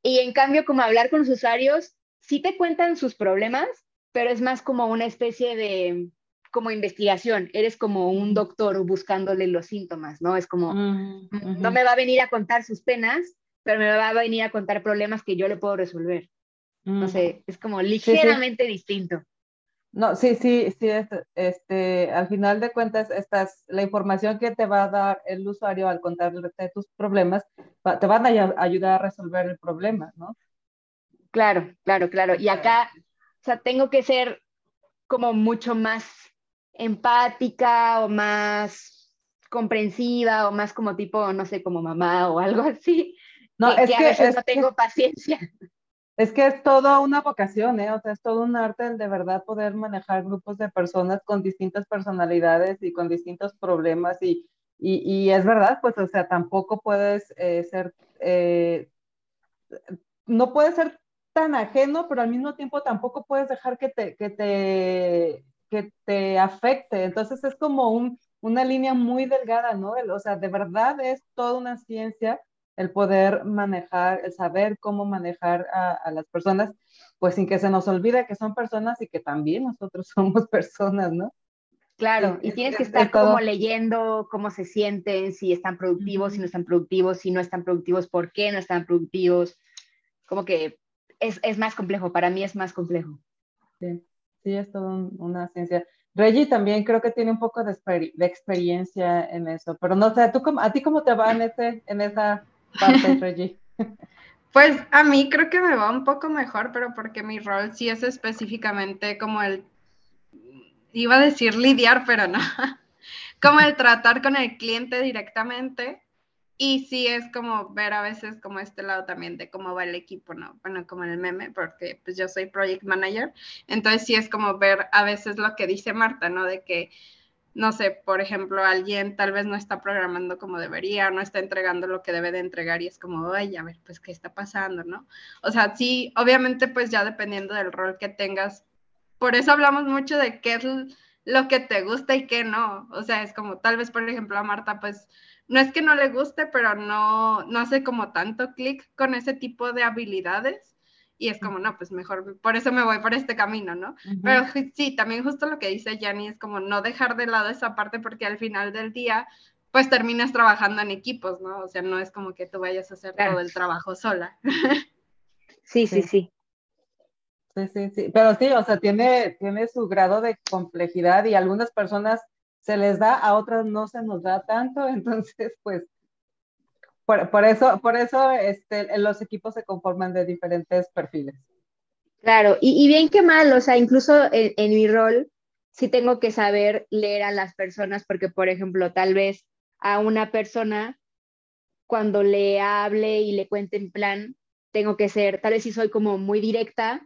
[SPEAKER 3] Y en cambio, como hablar con los usuarios, sí te cuentan sus problemas, pero es más como una especie de, como investigación, eres como un doctor buscándole los síntomas, ¿no? Es como, no me va a venir a contar sus penas, pero me va a venir a contar problemas que yo le puedo resolver. No sé, es como ligeramente distinto.
[SPEAKER 1] No, sí, sí, sí, este, al final de cuentas, estas, la información que te va a dar el usuario al contarle tus problemas, te van a ayudar a resolver el problema, ¿no?
[SPEAKER 3] Claro, claro, claro. Y acá, o sea, tengo que ser como mucho más empática o más comprensiva o más como tipo, no sé, como mamá o algo así. No, es que, a veces no tengo paciencia.
[SPEAKER 1] Es que es toda una vocación, ¿eh? O sea, es todo un arte el de verdad poder manejar grupos de personas con distintas personalidades y con distintos problemas y, y, es verdad, pues, o sea, tampoco puedes eh, ser, eh, no puedes ser tan ajeno, pero al mismo tiempo tampoco puedes dejar que te, que te, que te afecte. Entonces es como un, una línea muy delgada, ¿no? o sea, de verdad es toda una ciencia el poder manejar, el saber cómo manejar a, las personas, pues sin que se nos olvide que son personas y que también nosotros somos personas, ¿no?
[SPEAKER 3] Claro, y tienes que estar como leyendo cómo se sienten, si están productivos, si no están productivos, si no están productivos, por qué no están productivos. Como que es, es más complejo, para mí es más complejo.
[SPEAKER 1] Sí sí, es toda una ciencia. Reggie también creo que tiene un poco de, de, experiencia en eso, pero no sé, ¿tú ¿a ti cómo te va en, ese, en esa parte, Reggie?
[SPEAKER 2] Pues a mí creo que me va un poco mejor, pero porque mi rol sí es específicamente como el, iba a decir lidiar, pero no, como el tratar con el cliente directamente y sí es como ver a veces como este lado también de cómo va el equipo, ¿no? Bueno, como el meme, porque pues yo soy project manager, entonces sí es como ver a veces lo que dice Marta, ¿no? De que, no sé, por ejemplo, alguien tal vez no está programando como debería, no está entregando lo que debe de entregar y es como, ay, a ver, pues, ¿qué está pasando, no? O sea, sí, obviamente, pues ya dependiendo del rol que tengas, por eso hablamos mucho de qué es lo que te gusta y qué no. O sea, es como, tal vez, por ejemplo, a Marta, pues no es que no le guste, pero no, no hace como tanto clic con ese tipo de habilidades. Y es como, no, pues mejor, por eso me voy por este camino, ¿no? Pero sí, también justo lo que dice Yanni es como no dejar de lado esa parte porque al final del día, pues terminas trabajando en equipos, ¿no? O sea, no es como que tú vayas a hacer todo el trabajo sola.
[SPEAKER 3] sí, sí, sí.
[SPEAKER 1] Sí, sí, sí. Pero sí, o sea, tiene, tiene su grado de complejidad y algunas personas se les da, a otras no se nos da tanto, entonces pues por, eso, por eso este, los equipos se conforman de diferentes perfiles.
[SPEAKER 3] Claro, y, bien que mal, o sea, incluso en, mi rol sí tengo que saber leer a las personas porque, por ejemplo, tal vez a una persona cuando le hable y le cuente en plan, tengo que ser, tal vez si soy como muy directa,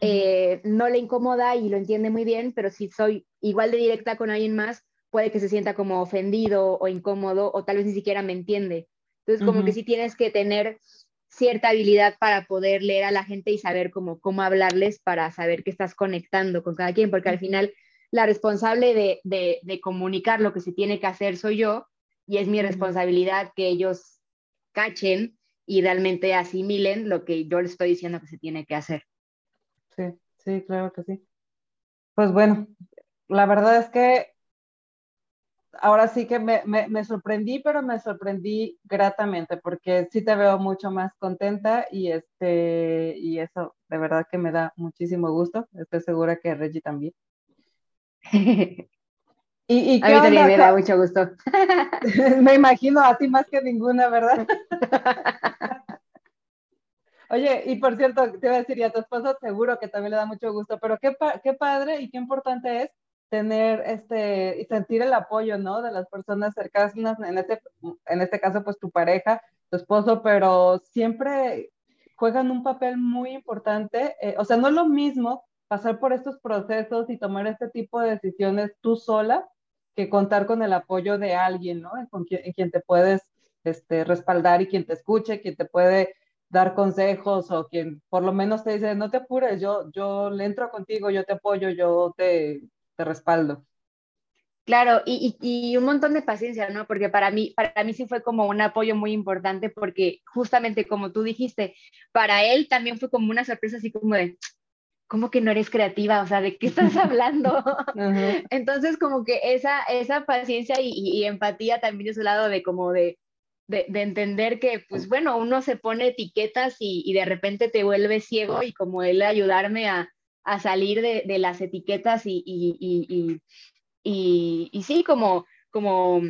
[SPEAKER 3] eh, no le incomoda y lo entiende muy bien, pero si soy igual de directa con alguien más, puede que se sienta como ofendido o incómodo o tal vez ni siquiera me entiende. Entonces, como que sí tienes que tener cierta habilidad para poder leer a la gente y saber cómo, cómo hablarles para saber que estás conectando con cada quien, porque al final la responsable de, de, comunicar lo que se tiene que hacer soy yo y es mi responsabilidad que ellos cachen y realmente asimilen lo que yo les estoy diciendo que se tiene que hacer.
[SPEAKER 1] Sí, sí, claro que sí. Pues bueno, la verdad es que ahora sí que me, me, sorprendí, pero me sorprendí gratamente porque sí te veo mucho más contenta y, este, y eso de verdad que me da muchísimo gusto. Estoy segura que Reggie también.
[SPEAKER 3] ¿Y, y a mí también me da mucho gusto.
[SPEAKER 1] me imagino a ti más que ninguna, ¿verdad? Oye, y por cierto, te iba a decir, y a tu esposo seguro que también le da mucho gusto, pero qué, qué padre y qué importante es tener este y sentir el apoyo, ¿no? De las personas cercanas, en este, en este caso, pues tu pareja, tu esposo, pero siempre juegan un papel muy importante. Eh, o sea, no es lo mismo pasar por estos procesos y tomar este tipo de decisiones tú sola que contar con el apoyo de alguien, ¿no? En, quien, te puedes este, respaldar y quien te escuche, quien te puede dar consejos o quien por lo menos te dice, no te apures, yo, yo le entro contigo, yo te apoyo, yo te, te respaldo.
[SPEAKER 3] Claro, y, y, un montón de paciencia, ¿no? Porque para mí, para mí sí fue como un apoyo muy importante porque justamente como tú dijiste, para él también fue como una sorpresa así como de, ¿cómo que no eres creativa? O sea, ¿de qué estás hablando? Entonces, como que esa, esa paciencia y, empatía también de su lado de como de, de, entender que, pues bueno, uno se pone etiquetas y, de repente te vuelve ciego y como él ayudarme a, a salir de, de, las etiquetas y, y, sí, como, como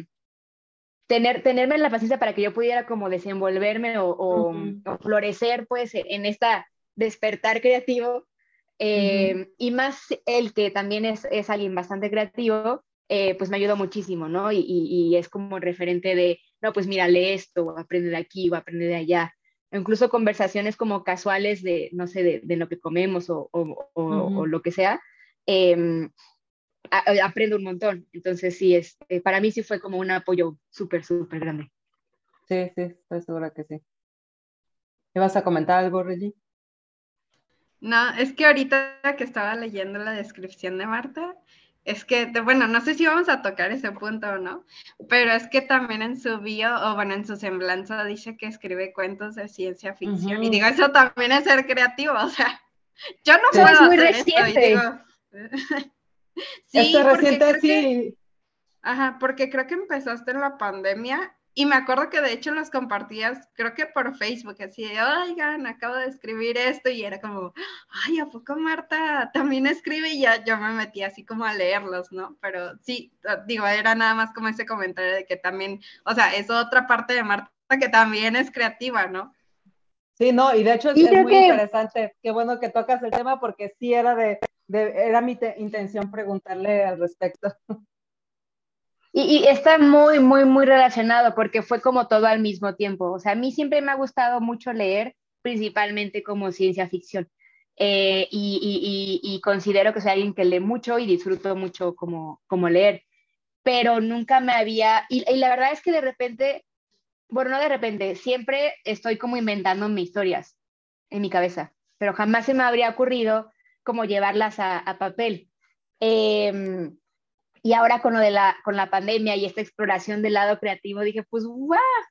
[SPEAKER 3] tener, tenerme la paciencia para que yo pudiera como desenvolverme o, o florecer pues en esta despertar creativo eh, y más el que también es, es alguien bastante creativo, eh, pues me ayudó muchísimo, ¿no? Y, y, es como referente de, no, pues mira, lee esto, o aprende de aquí, o aprende de allá. Incluso conversaciones como casuales de, no sé, de, de lo que comemos o, o, o, lo que sea, eh, aprendo un montón. Entonces, sí, es, eh, para mí sí fue como un apoyo súper, súper grande.
[SPEAKER 1] Sí, sí, estoy segura que sí. ¿Me vas a comentar algo, Reggie?
[SPEAKER 2] No, es que ahorita que estaba leyendo la descripción de Marta, es que, bueno, no sé si vamos a tocar ese punto o no, pero es que también en su bio, o bueno, en su semblanza dice que escribe cuentos de ciencia ficción. Y digo, eso también es ser creativo, o sea, yo no puedo
[SPEAKER 3] es muy reciente.
[SPEAKER 1] sí, reciente, sí.
[SPEAKER 2] ajá, porque creo que empezaste en la pandemia y me acuerdo que de hecho los compartías, creo que por Facebook, así de, oigan, acabo de escribir esto y era como, ay, ¿a poco Marta también escribe? Y ya yo me metí así como a leerlos, ¿no? Pero sí, ah, digo, era nada más como ese comentario de que también, o sea, es otra parte de Marta que también es creativa, ¿no?
[SPEAKER 1] Sí, no, y de hecho es, muy interesante, qué bueno que tocas el tema porque sí era de, de era mi intención preguntarle al respecto.
[SPEAKER 3] Y, está muy, muy, muy relacionado porque fue como todo al mismo tiempo. O sea, a mí siempre me ha gustado mucho leer, principalmente como ciencia ficción. Eh, y, y, considero que soy alguien que lee mucho y disfruto mucho como, como leer. Pero nunca me había... Y, la verdad es que de repente, bueno, no de repente, siempre estoy como inventando mis historias en mi cabeza, pero jamás se me habría ocurrido como llevarlas a, papel. Eh, y ahora con lo de la, con la pandemia y esta exploración del lado creativo, dije, pues.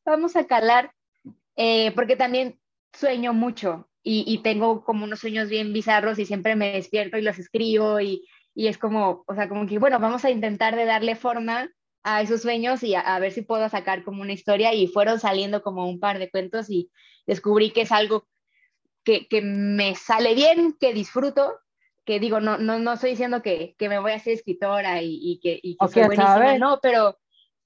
[SPEAKER 3] Vamos a calar, eh, porque también sueño mucho y, y, tengo como unos sueños bien bizarros y siempre me despierto y los escribo y, y, es como, o sea, como que, bueno, vamos a intentar de darle forma a esos sueños y a, a, ver si puedo sacar como una historia y fueron saliendo como un par de cuentos y descubrí que es algo que, que me sale bien, que disfruto que digo, no, no, no estoy diciendo que, que me voy a ser escritora y, y que, y que soy buenísima, no, pero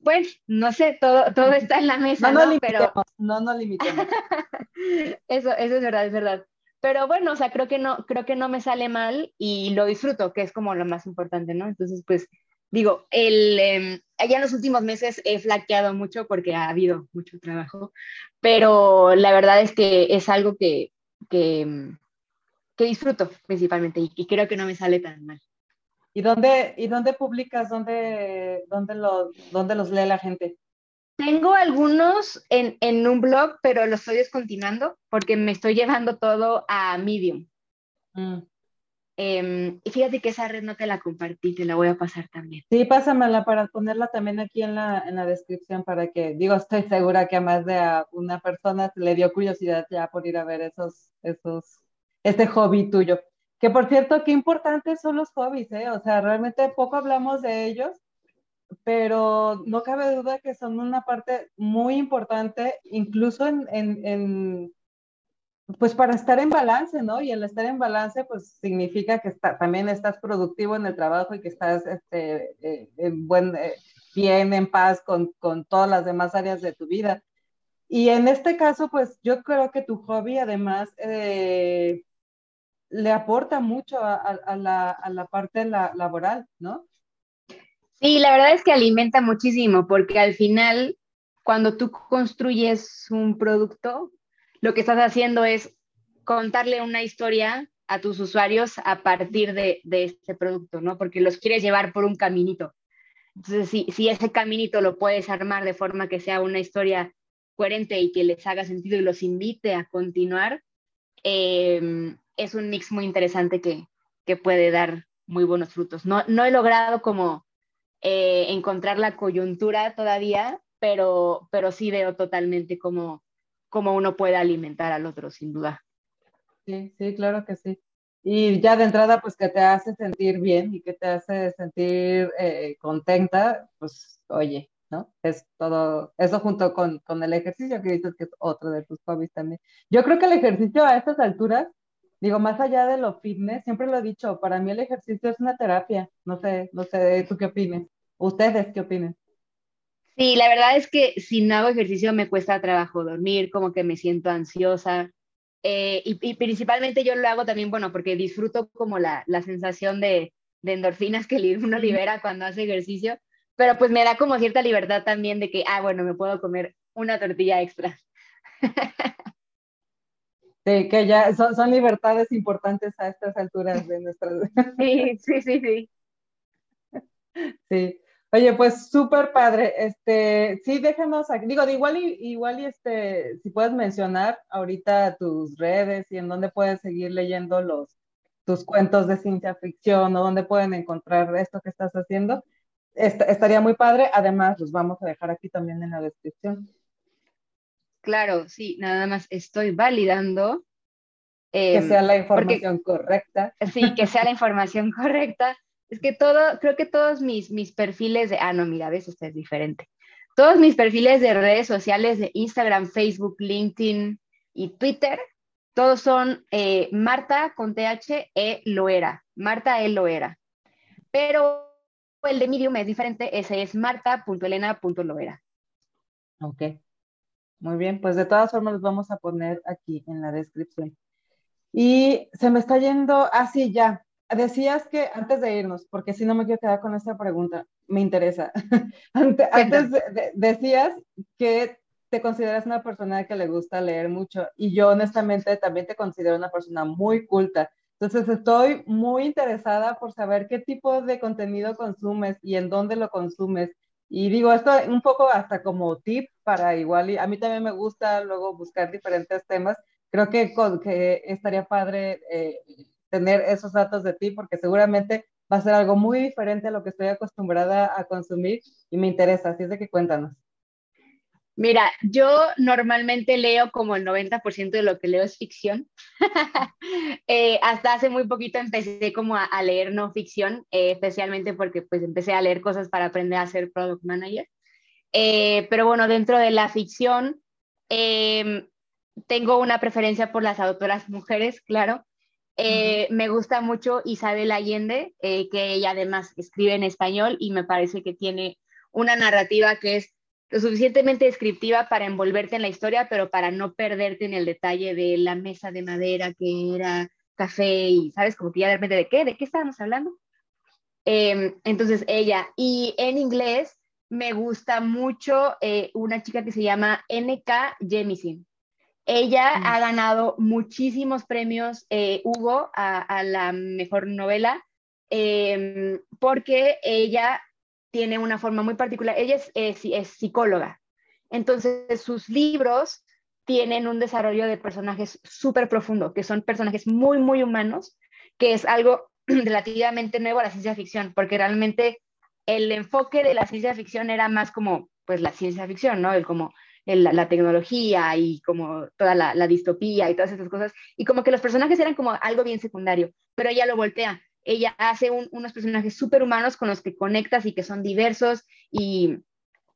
[SPEAKER 3] pues, no sé, todo, todo está en la mesa,
[SPEAKER 1] no,
[SPEAKER 3] ¿no?
[SPEAKER 1] pero... no nos limitemos.
[SPEAKER 3] eso, eso es verdad, es verdad. Pero bueno, o sea, creo que no, creo que no me sale mal y lo disfruto, que es como lo más importante, ¿no? Entonces, pues, digo, el, eh, en los últimos meses he flaqueado mucho porque ha habido mucho trabajo, pero la verdad es que es algo que, que, em, que disfruto principalmente y, creo que no me sale tan mal.
[SPEAKER 1] ¿Y dónde, y dónde publicas? ¿Dónde, dónde, los, dónde los lee la gente?
[SPEAKER 3] Tengo algunos en, en, un blog, pero los estoy descontinuando porque me estoy llevando todo a Medium. Mm. Em, y fíjate que esa red no te la compartí, te la voy a pasar también.
[SPEAKER 1] Sí, pásamela para ponerla también aquí en la, en la descripción para que, digo, estoy segura que a más de a una persona le dio curiosidad ya por ir a ver esos, esos este hobby tuyo. Que por cierto, qué importantes son los hobbies, ¿eh? O sea, realmente poco hablamos de ellos, pero no cabe duda que son una parte muy importante, incluso en, en, pues para estar en balance, ¿no? Y el estar en balance, pues significa que está, también estás productivo en el trabajo y que estás este, eh, en buen, eh, bien, en paz con, con todas las demás áreas de tu vida. Y en este caso, pues yo creo que tu hobby además eh, le aporta mucho a, la, parte laboral, ¿no?
[SPEAKER 3] Sí, la verdad es que alimenta muchísimo, porque al final, cuando tú construyes un producto, lo que estás haciendo es contarle una historia a tus usuarios a partir de, este producto, ¿no? Porque los quieres llevar por un caminito. Entonces, si, si ese caminito lo puedes armar de forma que sea una historia coherente y que les haga sentido y los invite a continuar, em, es un mix muy interesante que, que, puede dar muy buenos frutos. No, no he logrado como eh, encontrar la coyuntura todavía, pero, pero sí veo totalmente cómo, cómo uno puede alimentar al otro, sin duda.
[SPEAKER 1] Sí, sí, claro que sí. Y ya de entrada, pues que te hace sentir bien y que te hace sentir eh, contenta, pues oye, ¿no? Es todo, eso junto con, con, el ejercicio que dices que es otro de tus hobbies también. Yo creo que el ejercicio a estas alturas, digo, más allá de lo fitness, siempre lo he dicho, para mí el ejercicio es una terapia. No sé, no sé, ¿tú qué opinas? ¿Ustedes qué opinan?
[SPEAKER 3] Sí, la verdad es que si no hago ejercicio me cuesta trabajo dormir, como que me siento ansiosa. Eh, y, principalmente yo lo hago también, bueno, porque disfruto como la, la sensación de, de, endorfinas que uno libera cuando hace ejercicio, pero pues me da como cierta libertad también de que, ah, bueno, me puedo comer una tortilla extra.
[SPEAKER 1] Sí, que ya son, son libertades importantes a estas alturas de nuestra
[SPEAKER 3] Sí, sí, sí, sí.
[SPEAKER 1] Sí. Oye, pues súper padre. Este, sí, déjenos aquí. Digo, de igual y igual y este, si puedes mencionar ahorita tus redes y en dónde puedes seguir leyendo los tus cuentos de ciencia ficción o dónde pueden encontrar esto que estás haciendo, estaría muy padre. Además, los vamos a dejar aquí también en la descripción.
[SPEAKER 3] Claro, sí, nada más estoy validando.
[SPEAKER 1] que sea la em, información correcta.
[SPEAKER 3] Sí, que sea la información correcta es que todo, creo que todos mis, mis perfiles de, ah, no, mira, ves, este es diferente. Todos mis perfiles de redes sociales de Instagram, Facebook, LinkedIn y Twitter, todos son eh, Marta con TH E Loera, Marta E Loera. Pero el de Medium es diferente, ese es marta.elena.loera.
[SPEAKER 1] Ok, muy bien, pues de todas formas los vamos a poner aquí en la descripción. Y se me está yendo, así ah, ya, decías que antes de irnos, porque si no me quiero quedar con esta pregunta, me interesa. antes, decías que te consideras una persona que le gusta leer mucho y yo honestamente también te considero una persona muy culta. Entonces estoy muy interesada por saber qué tipo de contenido consumes y en dónde lo consumes. Y digo esto un poco hasta como tip para igual, a mí también me gusta luego buscar diferentes temas. Creo que, que estaría padre eh, tener esos datos de ti porque seguramente va a ser algo muy diferente a lo que estoy acostumbrada a consumir y me interesa, así es de que cuéntanos.
[SPEAKER 3] Mira, yo normalmente leo como el 90% de lo que leo es ficción. Eh, hasta hace muy poquito empecé como a, leer no ficción, eh, especialmente porque pues empecé a leer cosas para aprender a ser product manager. Eh, pero bueno, dentro de la ficción, em, tengo una preferencia por las autoras mujeres, claro. Eh, me gusta mucho Isabel Allende, eh, que ella además escribe en español y me parece que tiene una narrativa que es lo suficientemente descriptiva para envolverte en la historia, pero para no perderte en el detalle de la mesa de madera que era café y, ¿sabes? Como que ya de repente, ¿de qué? ¿De qué estábamos hablando? Em, entonces, ella. Y en inglés me gusta mucho eh, una chica que se llama N.K. Jemisin. Ella mm. ha ganado muchísimos premios eh, Hugo a, la mejor novela em, porque ella tiene una forma muy particular. Ella es, psicóloga. Entonces, sus libros tienen un desarrollo de personajes súper profundo, que son personajes muy, muy humanos, que es algo relativamente nuevo a la ciencia ficción, porque realmente el enfoque de la ciencia ficción era más como, pues, la ciencia ficción, ¿no? El como la, tecnología y como toda la, distopía y todas esas cosas. Y como que los personajes eran como algo bien secundario, pero ella lo voltea. Ella hace unos personajes súper humanos con los que conectas y que son diversos y,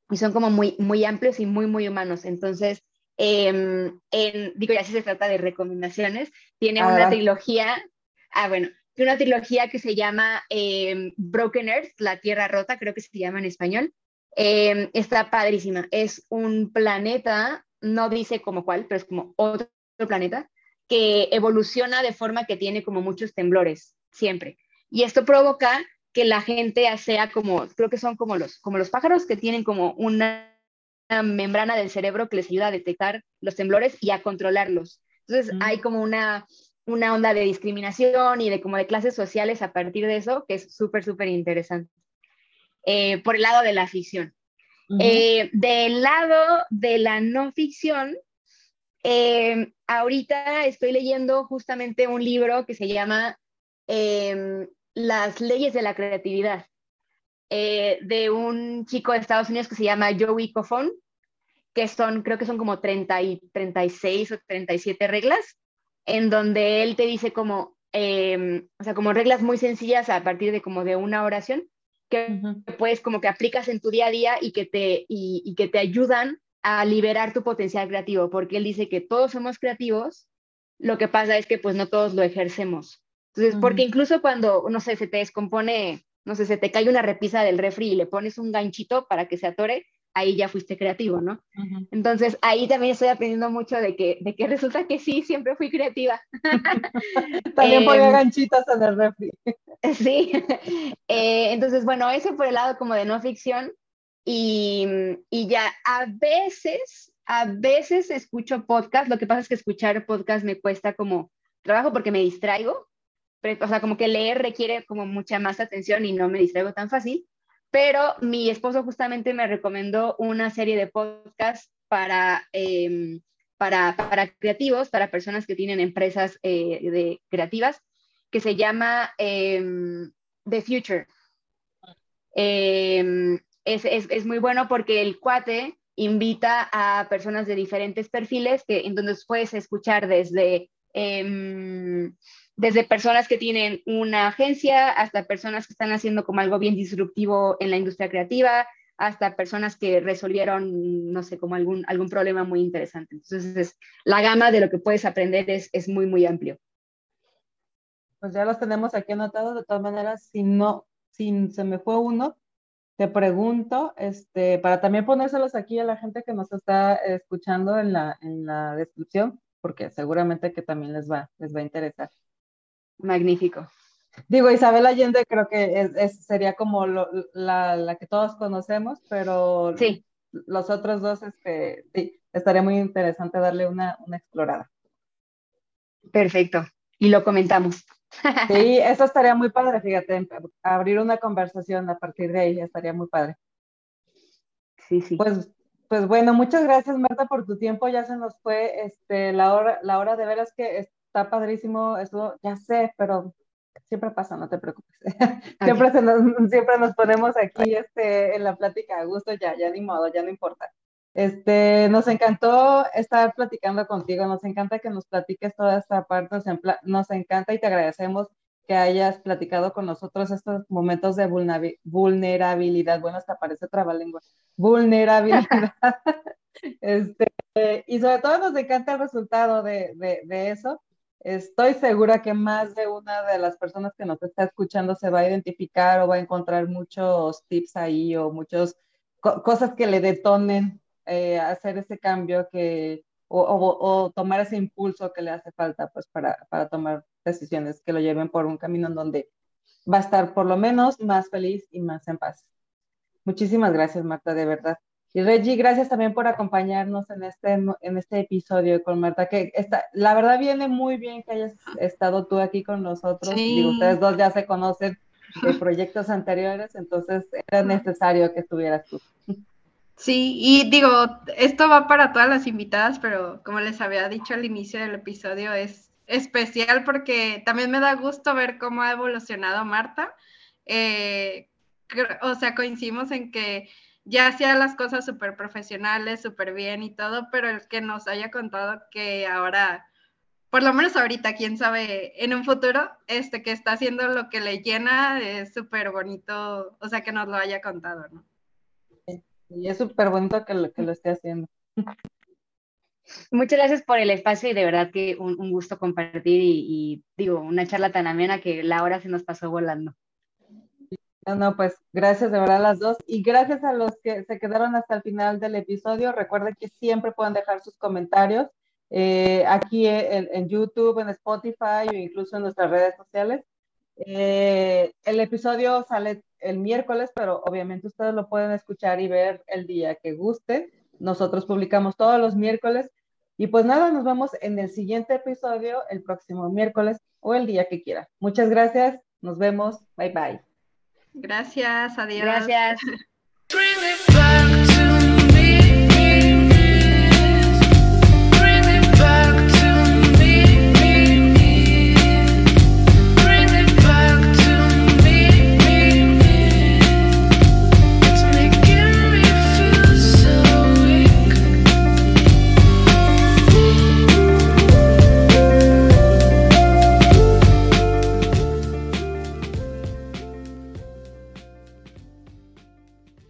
[SPEAKER 3] y, son como muy, muy amplios y muy, muy humanos. Entonces, em, en, digo, ya si se trata de recomendaciones, tiene una trilogía, ah, bueno, una trilogía que se llama em, Broken Earth, La Tierra Rota, creo que se llama en español, Em, está padrísima. Es un planeta, no dice como cuál, pero es como otro planeta, que evoluciona de forma que tiene como muchos temblores, siempre. Y esto provoca que la gente sea como, creo que son como los, como los pájaros que tienen como una membrana del cerebro que les ayuda a detectar los temblores y a controlarlos. Entonces mm. hay como una, una onda de discriminación y de como de clases sociales a partir de eso, que es súper, súper interesante. Eh, por el lado de la ficción. Eh, del lado de la no ficción, eh, ahorita estoy leyendo justamente un libro que se llama em, Las leyes de la creatividad, de un chico de Estados Unidos que se llama Joey Cofón, que son, creo que son como 30 y 36 o 37 reglas, en donde él te dice como, em, o sea, como reglas muy sencillas a partir de como de una oración, que puedes como que aplicas en tu día a día y que te, y, que te ayudan a liberar tu potencial creativo, porque él dice que todos somos creativos, lo que pasa es que pues no todos lo ejercemos. Entonces, porque incluso cuando, no sé, se te descompone, no sé, se te cae una repisa del refri y le pones un ganchito para que se atore, ahí ya fuiste creativo, ¿no? Entonces, ahí también estoy aprendiendo mucho de que, de que resulta que sí, siempre fui creativa.
[SPEAKER 1] también ponía em, ganchitos en el refri.
[SPEAKER 3] sí. Eh, entonces, bueno, eso por el lado como de no ficción. Y, y, ya a veces, a veces escucho podcast. Lo que pasa es que escuchar podcast me cuesta como trabajo porque me distraigo. O sea, como que leer requiere como mucha más atención y no me distraigo tan fácil pero mi esposo justamente me recomendó una serie de podcasts para, em, para, para, creativos, para personas que tienen empresas eh, de, creativas, que se llama em, The Future. Em, es, es, es, muy bueno porque el cuate invita a personas de diferentes perfiles que entonces puedes escuchar desde desde personas que tienen una agencia hasta personas que están haciendo como algo bien disruptivo en la industria creativa, hasta personas que resolvieron, no sé, como algún, algún problema muy interesante. Entonces, la gama de lo que puedes aprender es, es muy, muy amplio.
[SPEAKER 1] Pues ya los tenemos aquí anotados. De todas maneras, si no, si se me fue uno, te pregunto, este, para también ponérselos aquí a la gente que nos está escuchando en la, en la descripción, porque seguramente que también les va, les va a interesar.
[SPEAKER 3] Magnífico.
[SPEAKER 1] Digo, Isabel Allende creo que es, sería como la, que todos conocemos, pero
[SPEAKER 3] sí.
[SPEAKER 1] los otros dos, este, sí, estaría muy interesante darle una, una explorada.
[SPEAKER 3] Perfecto. Y lo comentamos.
[SPEAKER 1] Sí, eso estaría muy padre, fíjate, abrir una conversación a partir de ahí estaría muy padre.
[SPEAKER 3] Sí, sí.
[SPEAKER 1] Pues, pues bueno, muchas gracias Marta por tu tiempo, ya se nos fue este, la, hora, la hora de veras que está padrísimo, eso ya sé, pero siempre pasa, no te preocupes. siempre, nos, siempre nos ponemos aquí este, en la plática a gusto, ya, ya ni modo, ya no importa. Este, nos encantó estar platicando contigo, nos encanta que nos platiques toda esta parte, nos, nos encanta y te agradecemos que hayas platicado con nosotros estos momentos de vulnerabilidad. Bueno, hasta parece trabalengua. Vulnerabilidad. este, y sobre todo nos encanta el resultado de, de, de eso. Estoy segura que más de una de las personas que nos está escuchando se va a identificar o va a encontrar muchos tips ahí o muchas cosas que le detonen eh, hacer ese cambio que, o, tomar ese impulso que le hace falta pues para, para tomar decisiones que lo lleven por un camino en donde va a estar por lo menos más feliz y más en paz. Muchísimas gracias, Marta, de verdad. Y Reggie, gracias también por acompañarnos en este, en este episodio con Marta, que está, la verdad viene muy bien que hayas estado tú aquí con nosotros. Digo, ustedes dos ya se conocen de proyectos anteriores, entonces era necesario que estuvieras tú.
[SPEAKER 2] Sí, y digo, esto va para todas las invitadas, pero como les había dicho al inicio del episodio, es especial porque también me da gusto ver cómo ha evolucionado Marta. Eh, o sea, coincidimos en que ya hacía las cosas súper profesionales, súper bien y todo, pero el que nos haya contado que ahora, por lo menos ahorita, quién sabe, en un futuro, este que está haciendo lo que le llena, es súper bonito, o sea, que nos lo haya contado, ¿no?
[SPEAKER 1] Y es súper bonito que lo, que lo esté haciendo.
[SPEAKER 3] Muchas gracias por el espacio y de verdad que un, gusto compartir y, y, digo, una charla tan amena que la hora se nos pasó volando.
[SPEAKER 1] No, pues gracias de verdad a las dos y gracias a los que se quedaron hasta el final del episodio. Recuerden que siempre pueden dejar sus comentarios eh, aquí en, YouTube, en Spotify o incluso en nuestras redes sociales. Eh, el episodio sale el miércoles, pero obviamente ustedes lo pueden escuchar y ver el día que guste. Nosotros publicamos todos los miércoles Y pues nada, nos vemos en el siguiente episodio el próximo miércoles o el día que quiera. Muchas gracias, nos vemos, bye bye.
[SPEAKER 2] Gracias, adiós.
[SPEAKER 3] Gracias.